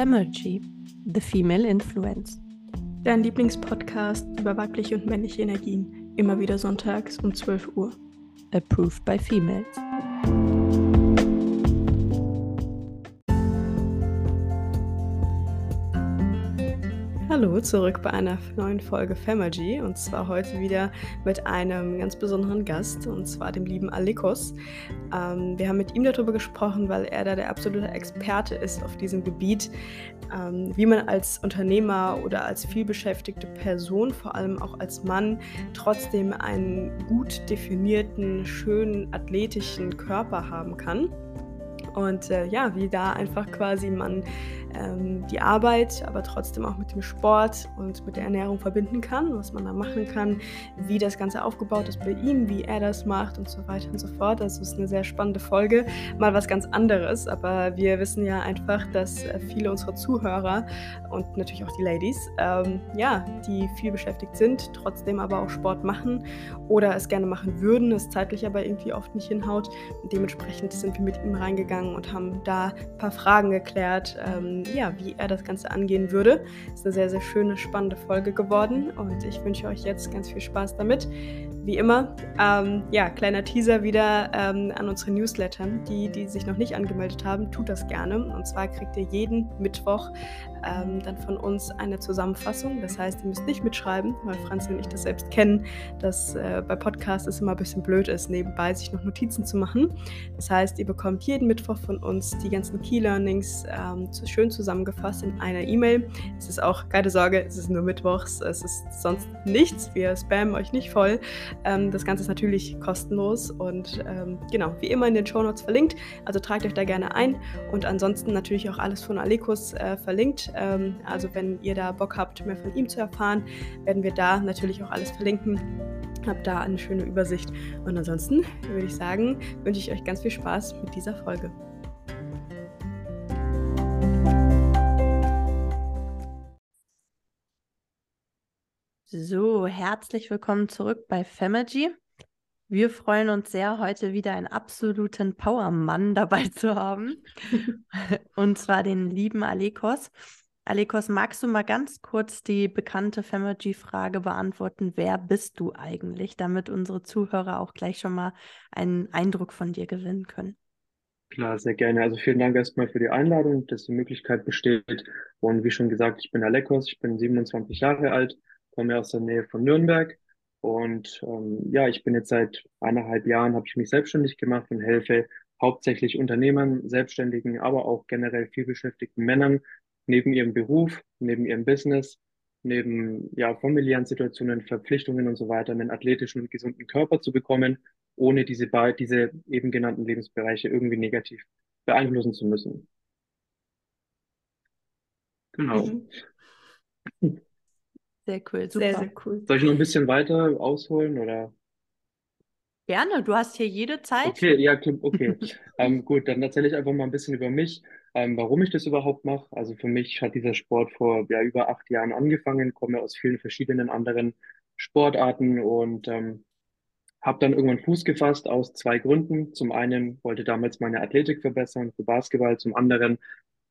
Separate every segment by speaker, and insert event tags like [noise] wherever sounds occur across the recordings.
Speaker 1: Femergy, The Female Influence.
Speaker 2: Dein Lieblingspodcast über weibliche und männliche Energien. Immer wieder sonntags um 12 Uhr.
Speaker 1: Approved by Females.
Speaker 2: Hallo, zurück bei einer neuen Folge Femergy und zwar heute wieder mit einem ganz besonderen Gast und zwar dem lieben Alekos. Ähm, wir haben mit ihm darüber gesprochen, weil er da der absolute Experte ist auf diesem Gebiet, ähm, wie man als Unternehmer oder als vielbeschäftigte Person, vor allem auch als Mann, trotzdem einen gut definierten, schönen, athletischen Körper haben kann. Und äh, ja, wie da einfach quasi man ähm, die Arbeit, aber trotzdem auch mit dem Sport und mit der Ernährung verbinden kann, was man da machen kann, wie das Ganze aufgebaut ist bei ihm, wie er das macht und so weiter und so fort. Das ist eine sehr spannende Folge, mal was ganz anderes, aber wir wissen ja einfach, dass äh, viele unserer Zuhörer und natürlich auch die Ladies, ähm, ja, die viel beschäftigt sind, trotzdem aber auch Sport machen oder es gerne machen würden, es zeitlich aber irgendwie oft nicht hinhaut. Dementsprechend sind wir mit ihm reingegangen und haben da ein paar Fragen geklärt. Ähm, ja, wie er das Ganze angehen würde. Ist eine sehr, sehr schöne, spannende Folge geworden und ich wünsche euch jetzt ganz viel Spaß damit. Wie immer, ähm, ja, kleiner Teaser wieder ähm, an unsere Newsletter. Die, die sich noch nicht angemeldet haben, tut das gerne. Und zwar kriegt ihr jeden Mittwoch ähm, dann von uns eine Zusammenfassung. Das heißt, ihr müsst nicht mitschreiben, weil Franzi und ich das selbst kennen, dass äh, bei Podcasts es immer ein bisschen blöd ist, nebenbei sich noch Notizen zu machen. Das heißt, ihr bekommt jeden Mittwoch von uns die ganzen Key Learnings ähm, schön zusammengefasst in einer E-Mail. Es ist auch, keine Sorge, es ist nur Mittwochs, es ist sonst nichts. Wir spammen euch nicht voll. Ähm, das Ganze ist natürlich kostenlos und ähm, genau, wie immer in den Show Notes verlinkt. Also tragt euch da gerne ein und ansonsten natürlich auch alles von Alekus äh, verlinkt. Ähm, also wenn ihr da Bock habt, mehr von ihm zu erfahren, werden wir da natürlich auch alles verlinken. Habt da eine schöne Übersicht. Und ansonsten würde ich sagen, wünsche ich euch ganz viel Spaß mit dieser Folge.
Speaker 1: So, herzlich willkommen zurück bei Femergy. Wir freuen uns sehr, heute wieder einen absoluten Powermann [laughs] dabei zu haben. Und zwar den lieben Alekos. Alekos, magst du mal ganz kurz die bekannte Femergy-Frage beantworten? Wer bist du eigentlich, damit unsere Zuhörer auch gleich schon mal einen Eindruck von dir gewinnen können?
Speaker 3: Klar, sehr gerne. Also vielen Dank erstmal für die Einladung, dass die Möglichkeit besteht. Und wie schon gesagt, ich bin Alekos, ich bin 27 Jahre alt, komme aus der Nähe von Nürnberg. Und ähm, ja, ich bin jetzt seit eineinhalb Jahren, habe ich mich selbstständig gemacht und helfe hauptsächlich Unternehmern, Selbstständigen, aber auch generell vielbeschäftigten Männern neben ihrem Beruf, neben ihrem Business, neben ja, familiären Situationen, Verpflichtungen und so weiter einen athletischen und gesunden Körper zu bekommen, ohne diese, diese eben genannten Lebensbereiche irgendwie negativ beeinflussen zu müssen. Genau.
Speaker 1: Mhm. [laughs] Sehr cool, super.
Speaker 2: Sehr, sehr cool.
Speaker 3: Soll ich noch ein bisschen weiter ausholen oder?
Speaker 1: Gerne, du hast hier jede Zeit.
Speaker 3: Okay, ja, okay. [laughs] ähm, gut, dann erzähle ich einfach mal ein bisschen über mich, ähm, warum ich das überhaupt mache. Also für mich hat dieser Sport vor ja, über acht Jahren angefangen, komme aus vielen verschiedenen anderen Sportarten und ähm, habe dann irgendwann Fuß gefasst aus zwei Gründen. Zum einen wollte damals meine Athletik verbessern für Basketball, zum anderen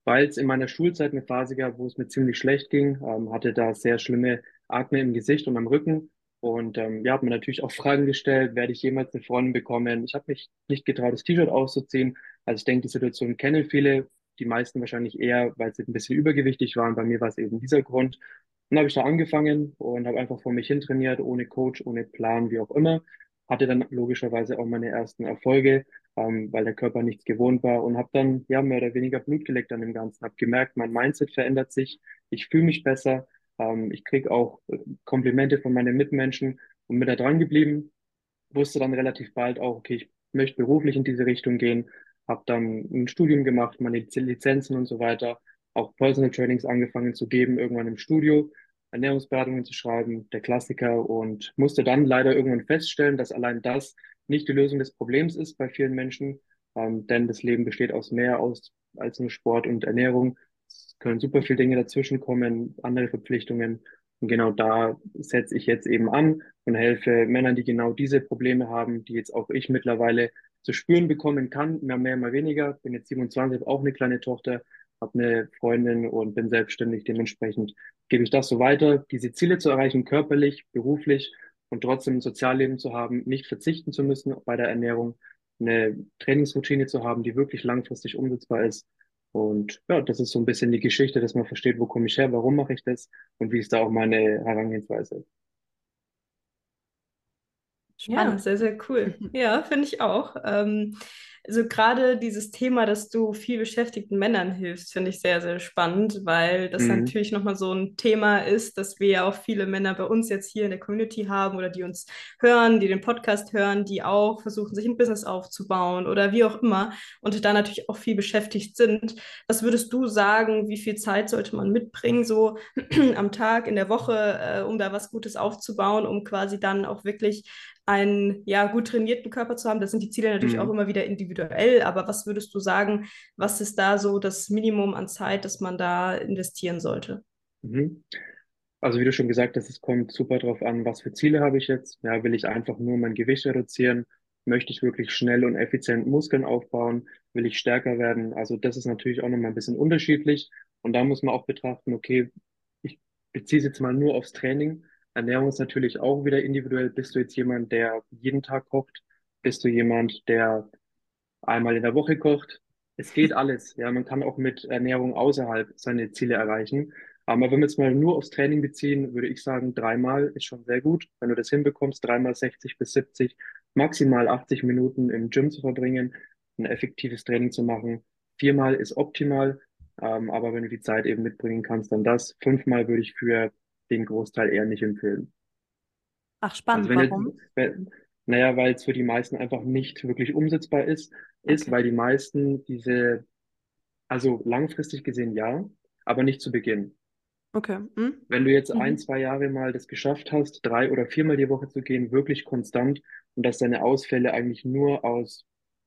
Speaker 3: weil es in meiner Schulzeit eine Phase gab, wo es mir ziemlich schlecht ging, ähm, hatte da sehr schlimme Akne im Gesicht und am Rücken. Und ähm, ja, habe mir natürlich auch Fragen gestellt, werde ich jemals eine Freundin bekommen? Ich habe mich nicht getraut, das T-Shirt auszuziehen. Also ich denke, die Situation kennen viele, die meisten wahrscheinlich eher, weil sie ein bisschen übergewichtig waren. Bei mir war es eben dieser Grund. Und dann habe ich da angefangen und habe einfach vor mich hin trainiert, ohne Coach, ohne Plan, wie auch immer. Hatte dann logischerweise auch meine ersten Erfolge ähm, weil der Körper nichts gewohnt war und habe dann ja mehr oder weniger Blut geleckt an dem Ganzen. Habe gemerkt, mein Mindset verändert sich, ich fühle mich besser, ähm, ich kriege auch äh, Komplimente von meinen Mitmenschen und bin da dran geblieben. Wusste dann relativ bald auch, okay, ich möchte beruflich in diese Richtung gehen, habe dann ein Studium gemacht, meine Lizenzen und so weiter, auch Personal Trainings angefangen zu geben, irgendwann im Studio, Ernährungsberatungen zu schreiben, der Klassiker und musste dann leider irgendwann feststellen, dass allein das nicht die Lösung des Problems ist bei vielen Menschen, ähm, denn das Leben besteht aus mehr aus als nur Sport und Ernährung. Es können super viele Dinge dazwischen kommen, andere Verpflichtungen. Und genau da setze ich jetzt eben an und helfe Männern, die genau diese Probleme haben, die jetzt auch ich mittlerweile zu spüren bekommen kann, mehr, mehr, mal weniger. Bin jetzt 27, habe auch eine kleine Tochter habe eine Freundin und bin selbstständig. Dementsprechend gebe ich das so weiter, diese Ziele zu erreichen, körperlich, beruflich und trotzdem ein Sozialleben zu haben, nicht verzichten zu müssen bei der Ernährung, eine Trainingsroutine zu haben, die wirklich langfristig umsetzbar ist. Und ja, das ist so ein bisschen die Geschichte, dass man versteht, wo komme ich her, warum mache ich das und wie ist da auch meine Herangehensweise.
Speaker 2: Spannend. Ja, sehr, sehr cool. [laughs] Ja, finde ich auch. Ähm, also gerade dieses Thema, dass du viel beschäftigten Männern hilfst, finde ich sehr, sehr spannend, weil das mhm. natürlich nochmal so ein Thema ist, dass wir ja auch viele Männer bei uns jetzt hier in der Community haben oder die uns hören, die den Podcast hören, die auch versuchen, sich ein Business aufzubauen oder wie auch immer und da natürlich auch viel beschäftigt sind. Was würdest du sagen, wie viel Zeit sollte man mitbringen, so [clears throat] am Tag, in der Woche, äh, um da was Gutes aufzubauen, um quasi dann auch wirklich einen ja, gut trainierten Körper zu haben. Da sind die Ziele natürlich mhm. auch immer wieder individuell, aber was würdest du sagen, was ist da so das Minimum an Zeit, das man da investieren sollte?
Speaker 3: Mhm. Also wie du schon gesagt hast, es kommt super drauf an, was für Ziele habe ich jetzt. Ja, will ich einfach nur mein Gewicht reduzieren? Möchte ich wirklich schnell und effizient Muskeln aufbauen? Will ich stärker werden? Also das ist natürlich auch nochmal ein bisschen unterschiedlich. Und da muss man auch betrachten, okay, ich beziehe es jetzt mal nur aufs Training Ernährung ist natürlich auch wieder individuell. Bist du jetzt jemand, der jeden Tag kocht? Bist du jemand, der einmal in der Woche kocht? Es geht alles. Ja, man kann auch mit Ernährung außerhalb seine Ziele erreichen. Aber wenn wir jetzt mal nur aufs Training beziehen, würde ich sagen, dreimal ist schon sehr gut. Wenn du das hinbekommst, dreimal 60 bis 70, maximal 80 Minuten im Gym zu verbringen, ein effektives Training zu machen. Viermal ist optimal. Ähm, aber wenn du die Zeit eben mitbringen kannst, dann das. Fünfmal würde ich für den Großteil eher nicht empfehlen.
Speaker 1: Ach, spannend. Also Warum?
Speaker 3: Jetzt, naja, weil es für die meisten einfach nicht wirklich umsetzbar ist, ist, okay. weil die meisten diese, also langfristig gesehen ja, aber nicht zu Beginn.
Speaker 1: Okay. Hm?
Speaker 3: Wenn du jetzt mhm. ein, zwei Jahre mal das geschafft hast, drei oder viermal die Woche zu gehen, wirklich konstant und dass deine Ausfälle eigentlich nur aus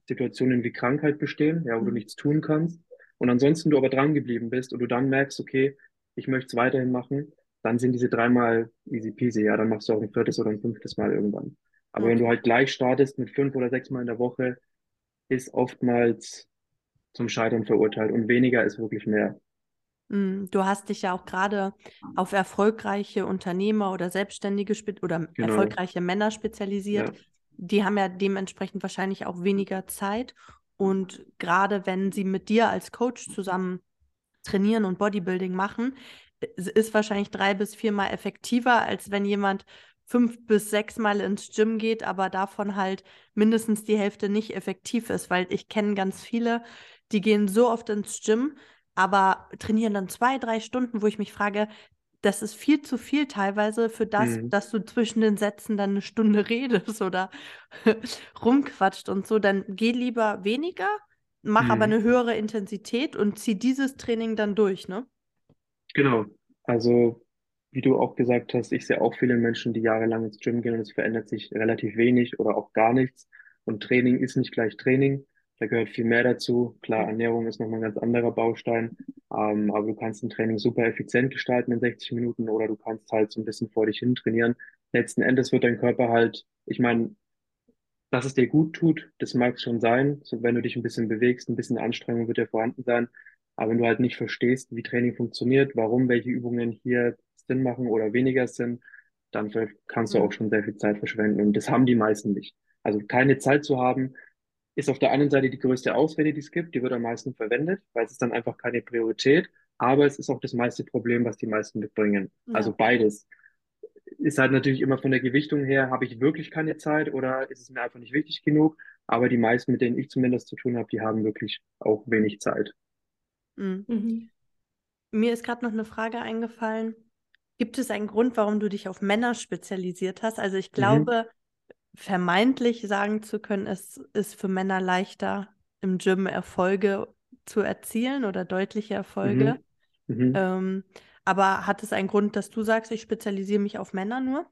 Speaker 3: Situationen wie Krankheit bestehen, ja, wo mhm. du nichts tun kannst und ansonsten du aber dran geblieben bist und du dann merkst, okay, ich möchte es weiterhin machen, dann sind diese dreimal easy peasy, ja, dann machst du auch ein viertes oder ein fünftes Mal irgendwann. Aber okay. wenn du halt gleich startest mit fünf oder sechs Mal in der Woche, ist oftmals zum Scheitern verurteilt und weniger ist wirklich mehr.
Speaker 1: Mm, du hast dich ja auch gerade auf erfolgreiche Unternehmer oder Selbstständige oder genau. erfolgreiche Männer spezialisiert. Ja. Die haben ja dementsprechend wahrscheinlich auch weniger Zeit. Und gerade wenn sie mit dir als Coach zusammen trainieren und Bodybuilding machen, ist wahrscheinlich drei bis viermal effektiver, als wenn jemand fünf bis sechs Mal ins Gym geht, aber davon halt mindestens die Hälfte nicht effektiv ist, weil ich kenne ganz viele, die gehen so oft ins Gym, aber trainieren dann zwei, drei Stunden, wo ich mich frage, das ist viel zu viel teilweise für das, mhm. dass du zwischen den Sätzen dann eine Stunde [laughs] redest oder [laughs] rumquatscht und so. Dann geh lieber weniger, mach mhm. aber eine höhere Intensität und zieh dieses Training dann durch, ne?
Speaker 3: Genau. Also, wie du auch gesagt hast, ich sehe auch viele Menschen, die jahrelang ins Gym gehen und es verändert sich relativ wenig oder auch gar nichts. Und Training ist nicht gleich Training. Da gehört viel mehr dazu. Klar, Ernährung ist nochmal ein ganz anderer Baustein. Ähm, aber du kannst ein Training super effizient gestalten in 60 Minuten oder du kannst halt so ein bisschen vor dich hin trainieren. Letzten Endes wird dein Körper halt, ich meine, dass es dir gut tut, das mag schon sein. So, wenn du dich ein bisschen bewegst, ein bisschen Anstrengung wird ja vorhanden sein. Aber wenn du halt nicht verstehst, wie Training funktioniert, warum welche Übungen hier Sinn machen oder weniger Sinn, dann kannst du auch schon sehr viel Zeit verschwenden. Und das haben die meisten nicht. Also keine Zeit zu haben, ist auf der einen Seite die größte Ausrede, die es gibt. Die wird am meisten verwendet, weil es ist dann einfach keine Priorität. Aber es ist auch das meiste Problem, was die meisten mitbringen. Ja. Also beides. Ist halt natürlich immer von der Gewichtung her, habe ich wirklich keine Zeit oder ist es mir einfach nicht wichtig genug? Aber die meisten, mit denen ich zumindest zu tun habe, die haben wirklich auch wenig Zeit.
Speaker 1: Mhm. Mhm. Mir ist gerade noch eine Frage eingefallen. Gibt es einen Grund, warum du dich auf Männer spezialisiert hast? Also ich mhm. glaube, mhm. vermeintlich sagen zu können, es ist für Männer leichter, im Gym Erfolge zu erzielen oder deutliche Erfolge. Mhm. mhm. Ähm, aber hat es einen Grund, dass du sagst, ich spezialisiere mich auf Männer nur?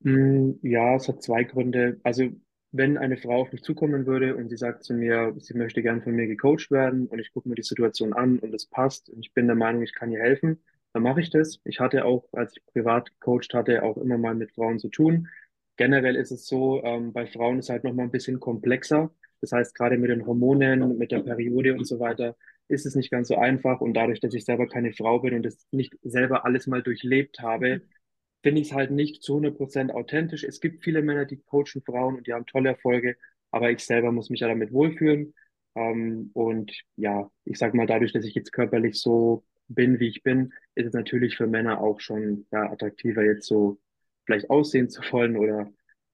Speaker 3: Mm, ja, es hat zwei Gründe. Also wenn eine Frau auf mich zukommen würde und sie sagt zu mir, sie möchte gern von mir gecoacht werden und ich gucke mir die Situation an und es passt und ich bin der Meinung, ich kann ihr helfen, dann mache ich das. Ich hatte auch, als ich privat gecoacht hatte, auch immer mal mit Frauen zu tun. Generell ist es so, ähm, bei Frauen ist halt noch mal ein bisschen komplexer. Das heißt, gerade mit den Hormonen, mit der Periode und so weiter, ist es nicht ganz so einfach. Und dadurch, dass ich selber keine Frau bin und das nicht selber alles mal durchlebt habe, finde ich es halt nicht zu 100% authentisch. Es gibt viele Männer, die coachen Frauen und die haben tolle Erfolge, aber ich selber muss mich ja damit wohlfühlen. Ähm, und ja, ich sag mal, dadurch, dass ich jetzt körperlich so bin, wie ich bin, ist es natürlich für Männer auch schon ja, attraktiver, jetzt so vielleicht aussehen zu wollen oder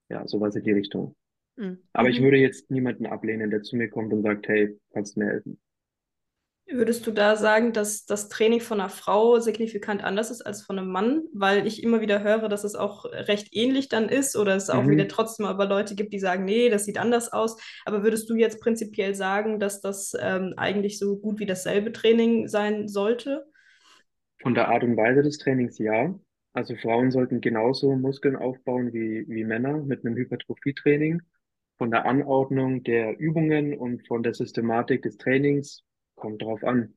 Speaker 3: ja, sowas in die Richtung.
Speaker 1: Mhm.
Speaker 3: Aber ich
Speaker 2: Mhm.
Speaker 3: würde jetzt niemanden ablehnen, der zu mir kommt und sagt, hey, kannst du mir helfen?
Speaker 2: Würdest du da sagen, dass das Training von einer Frau signifikant anders ist als von einem Mann? Weil ich immer wieder höre, dass es auch recht ähnlich dann ist oder es auch wieder
Speaker 3: Mhm.
Speaker 2: trotzdem aber Leute gibt, die sagen, nee, das sieht anders aus. Aber würdest du jetzt prinzipiell sagen, dass das ähm, eigentlich so gut wie dasselbe Training sein sollte?
Speaker 3: Von der Art und Weise des Trainings ja. Also Frauen sollten genauso Muskeln aufbauen wie, wie Männer mit einem Hypertrophietraining. Von der Anordnung der Übungen und von der Systematik des Trainings kommt drauf an.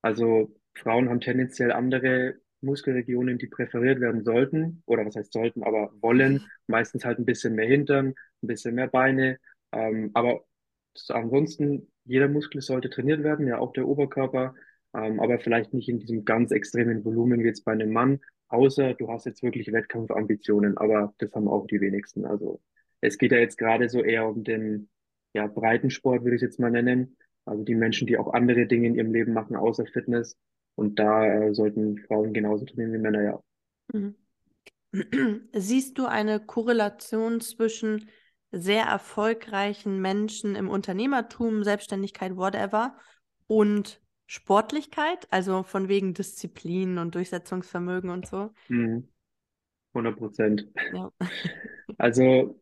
Speaker 3: Also Frauen haben tendenziell andere Muskelregionen, die präferiert werden sollten, oder was heißt sollten, aber wollen. Meistens halt ein bisschen mehr Hintern, ein bisschen mehr Beine. Ähm, aber so ansonsten, jeder Muskel sollte trainiert werden, ja auch der Oberkörper, ähm, aber vielleicht nicht in diesem ganz extremen Volumen wie jetzt bei einem Mann, außer du hast jetzt wirklich Wettkampfambitionen, aber das haben auch die wenigsten. Also es geht ja jetzt gerade so eher um den ja, Breitensport, würde ich es jetzt mal nennen. Also die Menschen, die auch andere Dinge in ihrem Leben machen, außer Fitness. Und da äh, sollten Frauen genauso trainieren wie Männer, ja.
Speaker 1: Mhm. [clears throat] Siehst du eine Korrelation zwischen sehr erfolgreichen Menschen im Unternehmertum, Selbstständigkeit, whatever, und Sportlichkeit? Also von wegen Disziplin und Durchsetzungsvermögen und so?
Speaker 3: Mhm. 100 Prozent.
Speaker 1: Ja. [laughs]
Speaker 3: Also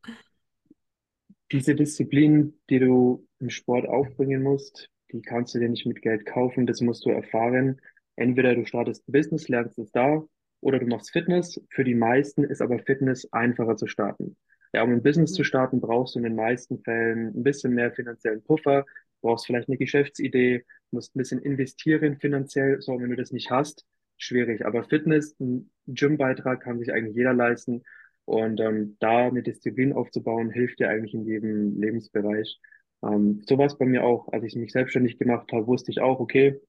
Speaker 3: diese Disziplin, die du im Sport aufbringen musst, die kannst du dir nicht mit Geld kaufen, das musst du erfahren. Entweder du startest ein Business, lernst es da, oder du machst Fitness. Für die meisten ist aber Fitness einfacher zu starten. Ja, um ein Business zu
Speaker 1: Mhm.
Speaker 3: starten, brauchst du in den meisten Fällen ein bisschen mehr finanziellen Puffer, brauchst vielleicht eine Geschäftsidee, musst ein bisschen investieren finanziell. So, wenn du das nicht hast, schwierig. Aber Fitness, ein Gymbeitrag kann sich eigentlich jeder leisten. Und ähm, da eine Disziplin aufzubauen, hilft dir eigentlich in jedem Lebensbereich. Ähm, so war es bei mir auch. Als ich mich selbstständig gemacht habe, wusste ich auch, okay,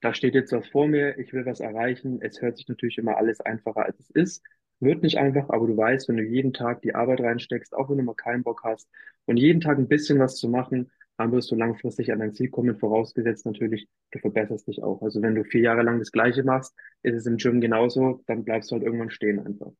Speaker 3: da steht jetzt was vor mir, ich will was erreichen. Es hört sich natürlich immer alles einfacher, als es ist. Wird nicht einfach, aber du weißt, wenn du jeden Tag die Arbeit reinsteckst, auch wenn du mal keinen Bock hast und jeden Tag ein bisschen was zu machen, dann wirst du langfristig an dein Ziel kommen, vorausgesetzt natürlich, du verbesserst dich auch. Also wenn du vier Jahre lang das Gleiche machst, ist es im Gym genauso, dann bleibst du halt irgendwann stehen einfach.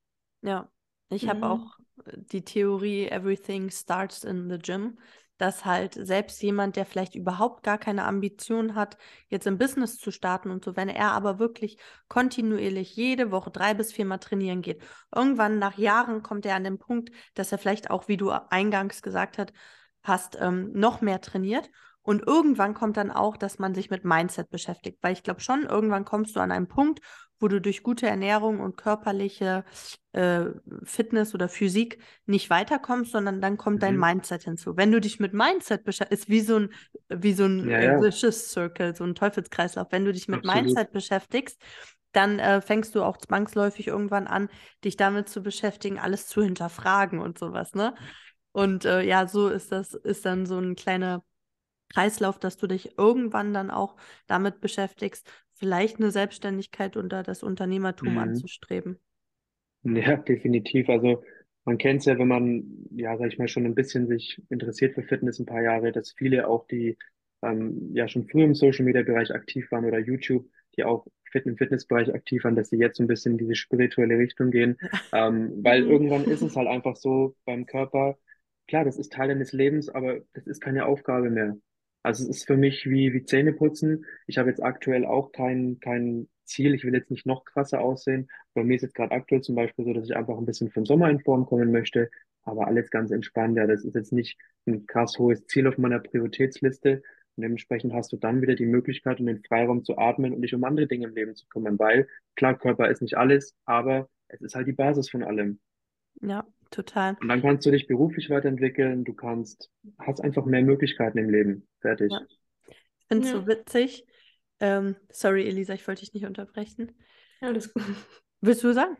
Speaker 1: Ja, ich habe
Speaker 2: Mhm.
Speaker 1: auch äh, die Theorie, everything starts in the gym, dass halt selbst jemand, der vielleicht überhaupt gar keine Ambition hat, jetzt im Business zu starten und so, wenn er aber wirklich kontinuierlich jede Woche drei bis viermal trainieren geht, irgendwann nach Jahren kommt er an den Punkt, dass er vielleicht auch, wie du eingangs gesagt hat, hast, ähm, noch mehr trainiert. Und irgendwann kommt dann auch, dass man sich mit Mindset beschäftigt, weil ich glaube schon, irgendwann kommst du an einen Punkt, wo du durch gute Ernährung und körperliche äh, Fitness oder Physik nicht weiterkommst, sondern dann kommt dein
Speaker 3: Mhm.
Speaker 1: Mindset hinzu. Wenn du dich mit Mindset beschäftigst, ist wie so ein, wie so ein
Speaker 3: Ja,
Speaker 1: äh,
Speaker 3: ja,
Speaker 1: vicious circle, so ein Teufelskreislauf. Wenn du dich mit
Speaker 3: absolut.
Speaker 1: Mindset beschäftigst, dann äh, fängst du auch zwangsläufig irgendwann an, dich damit zu beschäftigen, alles zu hinterfragen und sowas, ne? Und äh, ja, so ist das, ist dann so ein kleiner Kreislauf, dass du dich irgendwann dann auch damit beschäftigst, vielleicht eine Selbstständigkeit unter das Unternehmertum
Speaker 3: Mhm.
Speaker 1: anzustreben.
Speaker 3: Ja, definitiv. Also man kennt es ja, wenn man, ja, sag ich mal, schon ein bisschen sich interessiert für Fitness ein paar Jahre, dass viele auch, die ähm, ja schon früher im Social Media Bereich aktiv waren oder YouTube, die auch fit im Fitnessbereich aktiv waren, dass sie jetzt so ein bisschen in diese spirituelle Richtung gehen. Ähm, weil
Speaker 2: Mhm.
Speaker 3: irgendwann ist es [laughs] halt einfach so beim Körper, klar, das ist Teil deines Lebens, aber das ist keine Aufgabe mehr. Also es ist für mich wie, wie Zähneputzen. Ich habe jetzt aktuell auch kein, kein Ziel. Ich will jetzt nicht noch krasser aussehen. Bei mir ist jetzt gerade aktuell zum Beispiel so, dass ich einfach ein bisschen für den Sommer in Form kommen möchte, aber alles ganz entspannt. Ja, das ist jetzt nicht ein krass hohes Ziel auf meiner Prioritätsliste. Und dementsprechend hast du dann wieder die Möglichkeit und den Freiraum zu atmen und dich um andere Dinge im Leben zu kümmern, weil klar, Körper ist nicht alles, aber es ist halt die Basis von allem.
Speaker 1: Ja, total.
Speaker 3: Und dann kannst du dich beruflich weiterentwickeln, du kannst, hast einfach mehr Möglichkeiten im Leben. Fertig.
Speaker 1: Ja. Ich finde es
Speaker 2: Ja.
Speaker 1: so witzig. Ähm, sorry, Elisa, ich wollte dich nicht unterbrechen.
Speaker 2: Alles gut.
Speaker 1: Willst du sagen?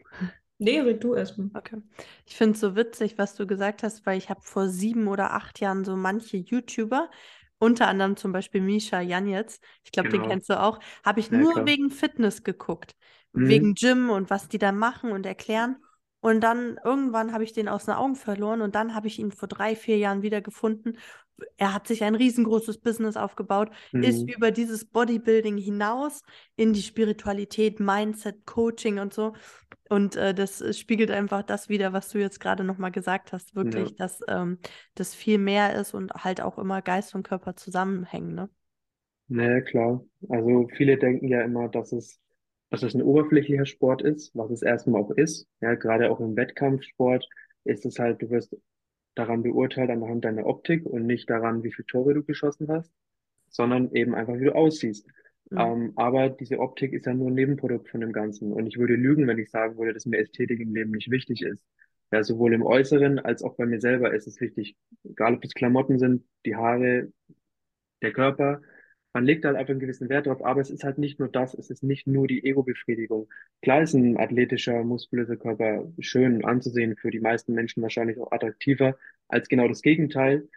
Speaker 2: Nee, red du erstmal.
Speaker 1: Okay. Ich finde es so witzig, was du gesagt hast, weil ich habe vor sieben oder acht Jahren so manche YouTuber unter anderem zum Beispiel Misha Janetz, ich glaube, den
Speaker 3: Genau.
Speaker 1: kennst du auch, habe ich
Speaker 3: Ja,
Speaker 1: nur
Speaker 3: klar.
Speaker 1: wegen Fitness geguckt,
Speaker 3: Mhm.
Speaker 1: wegen Gym und was die da machen und erklären. Und dann irgendwann habe ich den aus den Augen verloren und dann habe ich ihn vor drei, vier Jahren wieder gefunden. Er hat sich ein riesengroßes Business aufgebaut, ist
Speaker 3: Mhm.
Speaker 1: über dieses Bodybuilding hinaus in die Spiritualität, Mindset, Coaching und so. Und äh, das äh, spiegelt einfach das wider, was du jetzt gerade nochmal gesagt hast, wirklich,
Speaker 3: Ja.
Speaker 1: dass ähm, das viel mehr ist und halt auch immer Geist und Körper zusammenhängen, ne?
Speaker 3: Naja, klar. Also viele denken ja immer, dass es, dass es ein oberflächlicher Sport ist, was es erstmal auch ist. Ja, gerade auch im Wettkampfsport ist es halt, du wirst daran beurteilt anhand deiner Optik und nicht daran, wie viele Tore du geschossen hast, sondern eben einfach, wie du aussiehst.
Speaker 1: Mhm.
Speaker 3: Ähm, aber diese Optik ist ja nur ein Nebenprodukt von dem Ganzen. Und ich würde lügen, wenn ich sagen würde, dass mir Ästhetik im Leben nicht wichtig ist. Ja, sowohl im Äußeren als auch bei mir selber ist es wichtig. Egal, ob es Klamotten sind, die Haare, der Körper. Man legt halt einfach einen gewissen Wert drauf, aber es ist halt nicht nur das, es ist nicht nur die Ego-Befriedigung. Klar ist ein athletischer, muskulöser Körper schön anzusehen, für die meisten Menschen wahrscheinlich auch attraktiver als genau das Gegenteil.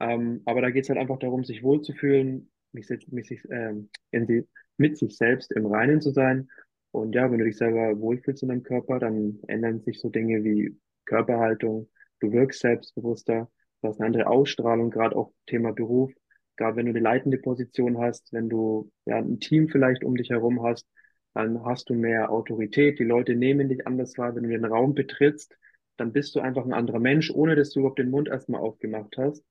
Speaker 3: Ähm, aber da geht es halt einfach darum, sich wohlzufühlen, mich, mich, ähm, in die, mit sich selbst im Reinen zu sein. Und ja, wenn du dich selber wohlfühlst in deinem Körper, dann ändern sich so Dinge wie Körperhaltung, du wirkst selbstbewusster, du hast eine andere Ausstrahlung, gerade auch Thema Beruf. Gerade wenn du eine leitende Position hast, wenn du ja ein Team vielleicht um dich herum hast, dann hast du mehr Autorität. Die Leute nehmen dich anders wahr. Wenn du den Raum betrittst, dann bist du einfach ein anderer Mensch, ohne dass du überhaupt den Mund erstmal aufgemacht hast,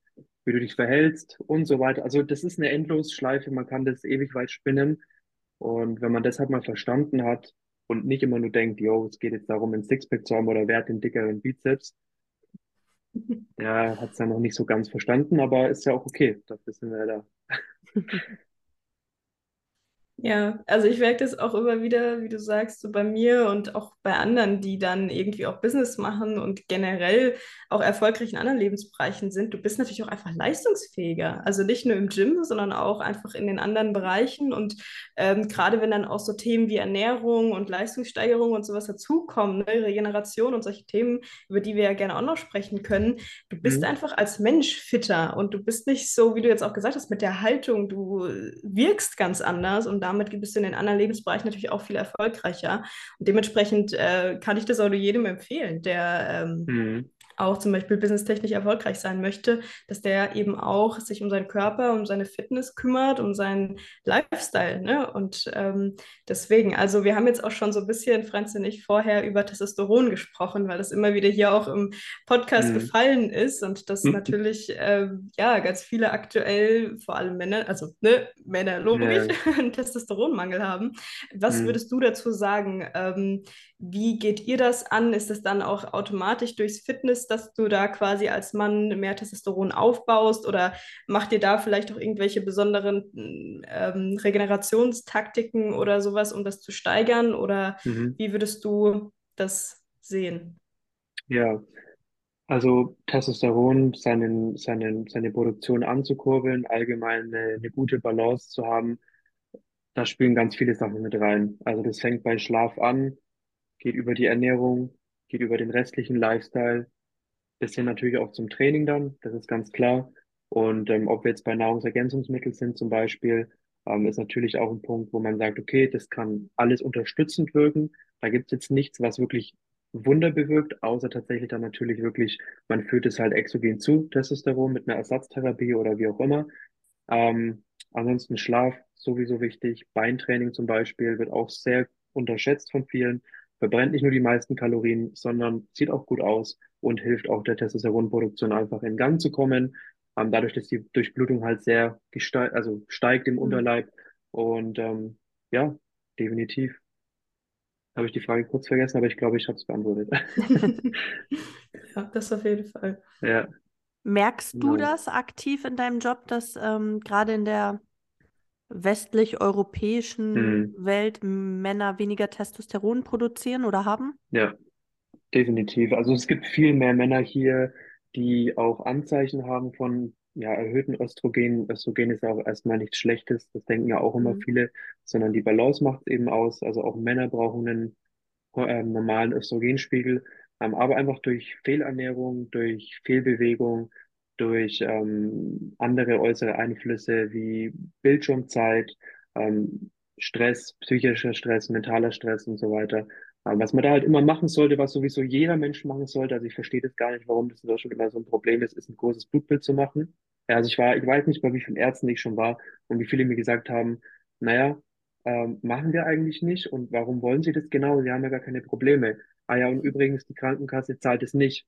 Speaker 3: wie du dich verhältst und so weiter. Also das ist eine Endlosschleife. Man kann das ewig weit spinnen. Und wenn man das halt mal verstanden hat und nicht immer nur denkt, yo, es geht jetzt darum, ein Sixpack zu haben oder wer hat den dickeren Bizeps, [laughs] der hat es ja noch nicht so ganz verstanden, aber ist ja auch okay. Dafür sind wir ja da. [laughs]
Speaker 2: Ja, also ich merke das auch immer wieder, wie du sagst, so bei mir und auch bei anderen, die dann irgendwie auch Business machen und generell auch erfolgreich in anderen Lebensbereichen sind. Du bist natürlich auch einfach leistungsfähiger. Also nicht nur im Gym, sondern auch einfach in den anderen Bereichen. Und ähm, gerade wenn dann auch so Themen wie Ernährung und Leistungssteigerung und sowas dazukommen, ne, Regeneration und solche Themen, über die wir ja gerne auch noch sprechen können, du bist
Speaker 3: Mhm.
Speaker 2: einfach als Mensch fitter und du bist nicht so, wie du jetzt auch gesagt hast, mit der Haltung, du wirkst ganz anders und damit bist du in den anderen Lebensbereichen natürlich auch viel erfolgreicher. Und dementsprechend äh, kann ich das auch jedem empfehlen, der ähm,
Speaker 3: Mhm.
Speaker 2: Auch zum Beispiel businesstechnisch erfolgreich sein möchte, dass der eben auch sich um seinen Körper, um seine Fitness kümmert, um seinen Lifestyle. Ne? Und ähm, deswegen, also wir haben jetzt auch schon so ein bisschen, Franz und ich, vorher über Testosteron gesprochen, weil das immer wieder hier auch im Podcast
Speaker 3: Mhm.
Speaker 2: gefallen ist und das
Speaker 3: Mhm. [laughs]
Speaker 2: natürlich, ähm, ja, ganz viele aktuell, vor allem Männer, also ne, Männer logisch,
Speaker 3: Ja. [laughs]
Speaker 2: einen Testosteronmangel haben. Was
Speaker 3: Mhm.
Speaker 2: würdest du dazu sagen? Ähm, wie geht ihr das an? Ist es dann auch automatisch durchs Fitness, dass du da quasi als Mann mehr Testosteron aufbaust? Oder macht ihr da vielleicht auch irgendwelche besonderen ähm, Regenerationstaktiken oder sowas, um das zu steigern? Oder
Speaker 3: Mhm.
Speaker 2: wie würdest du das sehen?
Speaker 3: Ja, also Testosteron, seinen, seinen, seine Produktion anzukurbeln, allgemein eine, eine gute Balance zu haben, da spielen ganz viele Sachen mit rein. Also das fängt bei Schlaf an, geht über die Ernährung, geht über den restlichen Lifestyle, bis hin natürlich auch zum Training dann, das ist ganz klar. Und ähm, ob wir jetzt bei Nahrungsergänzungsmitteln sind zum Beispiel, ähm, ist natürlich auch ein Punkt, wo man sagt, okay, das kann alles unterstützend wirken. Da gibt es jetzt nichts, was wirklich Wunder bewirkt, außer tatsächlich dann natürlich wirklich, man führt es halt exogen zu, Testosteron mit einer Ersatztherapie oder wie auch immer. Ähm, ansonsten Schlaf sowieso wichtig. Beintraining zum Beispiel wird auch sehr unterschätzt von vielen. Verbrennt nicht nur die meisten Kalorien, sondern sieht auch gut aus und hilft auch der Testosteronproduktion einfach in Gang zu kommen. Ähm, dadurch, dass die Durchblutung halt sehr gesteigt, also steigt im
Speaker 2: Mhm.
Speaker 3: Unterleib. Und ähm, ja, definitiv. Habe ich die Frage kurz vergessen, aber ich glaube, ich habe es beantwortet. [laughs]
Speaker 2: Ja, das auf jeden Fall.
Speaker 3: Ja,
Speaker 1: Merkst du
Speaker 3: genau.
Speaker 1: das aktiv in deinem Job, dass ähm, gerade in der westlich-europäischen
Speaker 3: Mhm.
Speaker 1: Welt Männer weniger Testosteron produzieren oder haben?
Speaker 3: Ja, definitiv. Also es gibt viel mehr Männer hier, die auch Anzeichen haben von ja, erhöhten Östrogen. Östrogen ist ja auch erstmal nichts Schlechtes, das denken ja auch immer
Speaker 1: Mhm.
Speaker 3: viele, sondern die Balance macht es eben aus. Also auch Männer brauchen einen ähm, normalen Östrogenspiegel, ähm, aber einfach durch Fehlernährung, durch Fehlbewegung durch ähm, andere äußere Einflüsse wie Bildschirmzeit, ähm, Stress, psychischer Stress, mentaler Stress und so weiter. Ähm, was man da halt immer machen sollte, was sowieso jeder Mensch machen sollte, also ich verstehe das gar nicht, warum das in Deutschland immer so ein Problem ist, ist ein großes Blutbild zu machen. Also ich war, ich weiß nicht, bei wie vielen Ärzten ich schon war und wie viele mir gesagt haben, naja, ähm, machen wir eigentlich nicht und warum wollen Sie das genau? Sie haben ja gar keine Probleme. Ah ja, und übrigens, die Krankenkasse zahlt es nicht.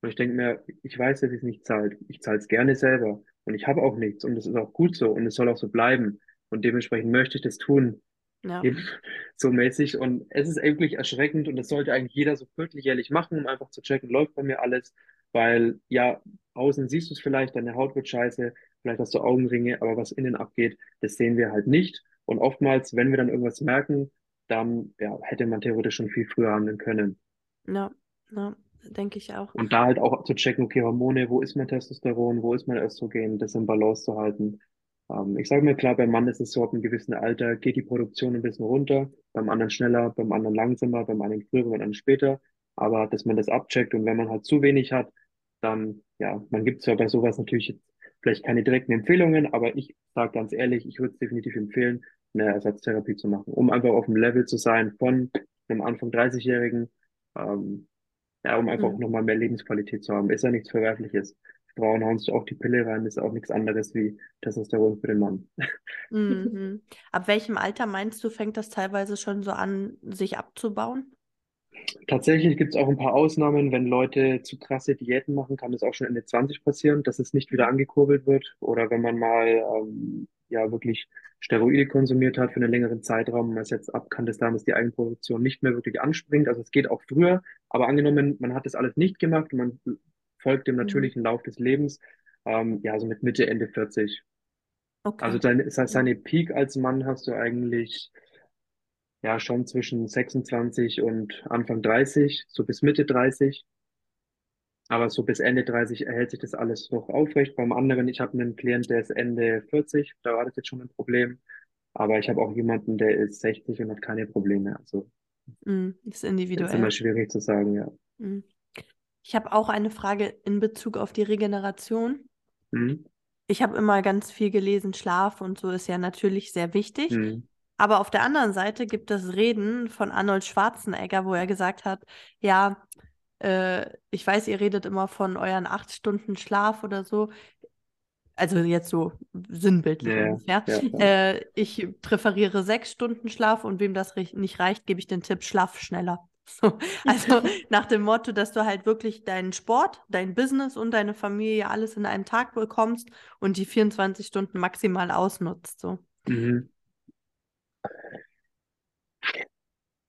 Speaker 3: Und ich denke mir, ich weiß, dass es nicht zahlt. Ich zahle es gerne selber. Und ich habe auch nichts. Und das ist auch gut so. Und es soll auch so bleiben. Und dementsprechend möchte ich das tun.
Speaker 1: Ja. [laughs]
Speaker 3: So mäßig. Und es ist wirklich erschreckend. Und das sollte eigentlich jeder so vierteljährlich machen, um einfach zu checken, läuft bei mir alles. Weil, ja, außen siehst du es vielleicht, deine Haut wird scheiße, vielleicht hast du Augenringe, aber was innen abgeht, das sehen wir halt nicht. Und oftmals, wenn wir dann irgendwas merken, dann ja, hätte man theoretisch schon viel früher handeln können.
Speaker 1: Ja, ja, denke ich auch.
Speaker 3: Und da halt auch zu checken, okay, Hormone, wo ist mein Testosteron, wo ist mein Östrogen, das in Balance zu halten. Ähm, ich sage mir klar, beim Mann ist es so, ab einem gewissen Alter geht die Produktion ein bisschen runter, beim anderen schneller, beim anderen langsamer, beim einen früher, beim anderen später. Aber dass man das abcheckt und wenn man halt zu wenig hat, dann, ja, man gibt zwar bei sowas natürlich vielleicht keine direkten Empfehlungen, aber ich sage ganz ehrlich, ich würde es definitiv empfehlen, eine Ersatztherapie zu machen, um einfach auf dem Level zu sein von einem Anfang 30-Jährigen, ähm, ja, um einfach mhm. nochmal mehr Lebensqualität zu haben. Ist ja nichts Verwerfliches. Frauen hauen sich auch die Pille rein, ist auch nichts anderes wie Testosteron für den Mann.
Speaker 1: Mhm. [laughs] Ab welchem Alter meinst du, fängt das teilweise schon so an, sich abzubauen?
Speaker 3: Tatsächlich gibt es auch ein paar Ausnahmen. Wenn Leute zu krasse Diäten machen, kann das auch schon Ende 20 passieren, dass es nicht wieder angekurbelt wird. Oder wenn man mal ähm, ja wirklich Steroide konsumiert hat für einen längeren Zeitraum, man es jetzt ab kann, dass damals die Eigenproduktion nicht mehr wirklich anspringt. Also es geht auch früher, aber angenommen, man hat das alles nicht gemacht und man folgt dem mhm. natürlichen Lauf des Lebens, ähm, ja, so mit Mitte, Ende 40. Okay. Also deine, seine Peak als Mann hast du eigentlich ja schon zwischen 26 und Anfang 30, so bis Mitte 30. Aber so bis Ende 30 erhält sich das alles noch aufrecht. Beim anderen, ich habe einen Klient, der ist Ende 40, da war das jetzt schon ein Problem. Aber ich habe auch jemanden, der ist 60 und hat keine Probleme. Also
Speaker 1: mm, ist individuell.
Speaker 3: ist immer schwierig zu sagen, ja.
Speaker 1: Mm. Ich habe auch eine Frage in Bezug auf die Regeneration. Mm. Ich habe immer ganz viel gelesen, Schlaf und so ist ja natürlich sehr wichtig. Mhm. Aber auf der anderen Seite gibt es Reden von Arnold Schwarzenegger, wo er gesagt hat, ja, äh, ich weiß, ihr redet immer von euren acht Stunden Schlaf oder so. Also jetzt so sinnbildlich ja, ungefähr. Ja, ja. Äh, ich präferiere sechs Stunden Schlaf und wem das nicht reicht, gebe ich den Tipp, schlaf schneller. [laughs] So, also [laughs] nach dem Motto, dass du halt wirklich deinen Sport, dein Business und deine Familie alles in einem Tag bekommst und die 24 Stunden maximal ausnutzt. So. Mhm.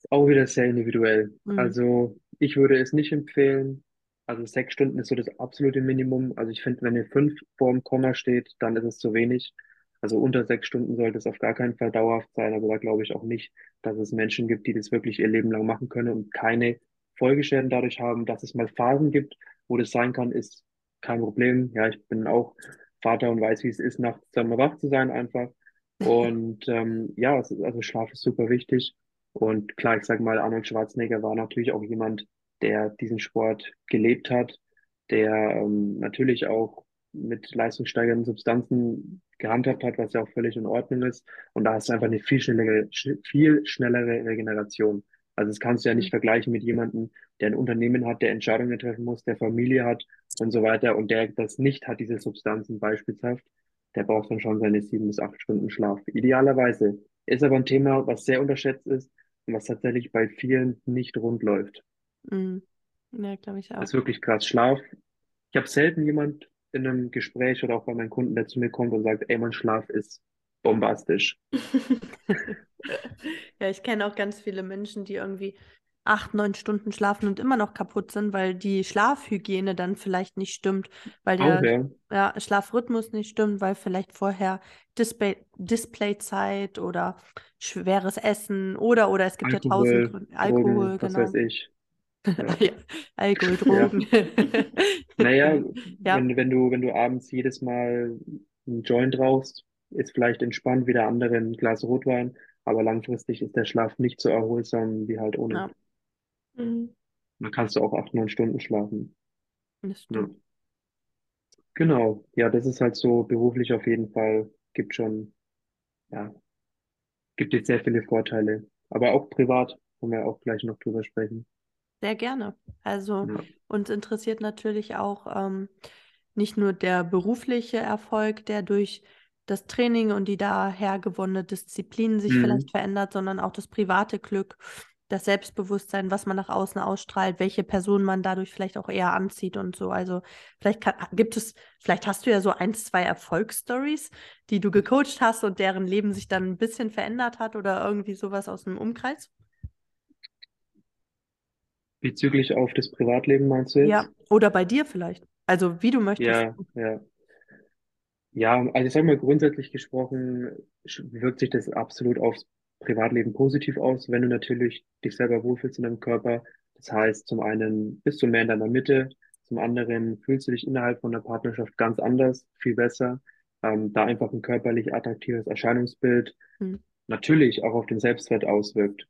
Speaker 3: Auch wieder sehr individuell. Mhm. Also ich würde es nicht empfehlen. Also sechs Stunden ist so das absolute Minimum. Also ich finde, wenn ihr fünf vor dem Komma steht, dann ist es zu wenig. Also unter sechs Stunden sollte es auf gar keinen Fall dauerhaft sein. Aber da glaube ich auch nicht, dass es Menschen gibt, die das wirklich ihr Leben lang machen können und keine Folgeschäden dadurch haben. Dass es mal Phasen gibt, wo das sein kann, ist kein Problem. Ja, ich bin auch Vater und weiß, wie es ist, nachts dann mal wach zu sein einfach. [laughs] Und ähm, ja, also Schlaf ist super wichtig. Und klar, ich sage mal, Arnold Schwarzenegger war natürlich auch jemand, der diesen Sport gelebt hat, der ähm, natürlich auch mit leistungssteigernden Substanzen gehandhabt hat, was ja auch völlig in Ordnung ist. Und da hast du einfach eine viel schnellere, viel schnellere Regeneration. Also das kannst du ja nicht vergleichen mit jemandem, der ein Unternehmen hat, der Entscheidungen treffen muss, der Familie hat und so weiter und der das nicht hat, diese Substanzen beispielshaft. Der braucht dann schon seine sieben bis acht Stunden Schlaf. Idealerweise. Ist aber ein Thema, was sehr unterschätzt ist was tatsächlich bei vielen nicht rund läuft.
Speaker 1: Mhm. Ja, glaube ich auch.
Speaker 3: Das ist wirklich krass. Schlaf. Ich habe selten jemand in einem Gespräch oder auch bei meinen Kunden, der zu mir kommt und sagt, ey, mein Schlaf ist bombastisch. [laughs]
Speaker 1: ja, ich kenne auch ganz viele Menschen, die irgendwie acht, neun Stunden schlafen und immer noch kaputt sind, weil die Schlafhygiene dann vielleicht nicht stimmt, weil der
Speaker 3: okay.
Speaker 1: ja, Schlafrhythmus nicht stimmt, weil vielleicht vorher Display, Displayzeit oder schweres Essen oder oder es gibt
Speaker 3: Alkohol,
Speaker 1: ja tausend Gründe. Alkohol,
Speaker 3: Drogen, genau. Was weiß ich. [laughs]
Speaker 1: Ja. ja, Alkohol, Drogen.
Speaker 3: Ja. [laughs] naja, ja. Wenn, wenn, du, wenn du abends jedes Mal einen Joint rauchst, ist vielleicht entspannt wie der andere ein Glas Rotwein, aber langfristig ist der Schlaf nicht so erholsam wie halt ohne. Ja. Mhm. Dann kannst du auch acht, neun Stunden schlafen.
Speaker 1: Das stimmt.
Speaker 3: Genau, ja, das ist halt so beruflich auf jeden Fall, gibt schon, ja, gibt jetzt sehr viele Vorteile. Aber auch privat, können wir auch gleich noch drüber sprechen.
Speaker 1: Sehr gerne. Also
Speaker 3: Ja.
Speaker 1: uns interessiert natürlich auch ähm, nicht nur der berufliche Erfolg, der durch das Training und die daher gewonnene Disziplin sich vielleicht
Speaker 3: Mhm.
Speaker 1: verändert, sondern auch das private Glück, das Selbstbewusstsein, was man nach außen ausstrahlt, welche Person man dadurch vielleicht auch eher anzieht und so. Also vielleicht kann, gibt es, vielleicht hast du ja so ein, zwei Erfolgsstories, die du gecoacht hast und deren Leben sich dann ein bisschen verändert hat oder irgendwie sowas aus dem Umkreis.
Speaker 3: Bezüglich auf das Privatleben meinst du
Speaker 1: Ja,
Speaker 3: jetzt?
Speaker 1: oder bei dir vielleicht. Also wie du möchtest.
Speaker 3: Ja, ja. Ja, also ich sag mal, grundsätzlich gesprochen wirkt sich das absolut aufs Privatleben positiv aus, wenn du natürlich dich selber wohlfühlst in deinem Körper. Das heißt, zum einen bist du mehr in deiner Mitte, zum anderen fühlst du dich innerhalb von der Partnerschaft ganz anders, viel besser. Ähm, da einfach ein körperlich attraktives Erscheinungsbild
Speaker 1: Hm.
Speaker 3: natürlich auch auf den Selbstwert auswirkt.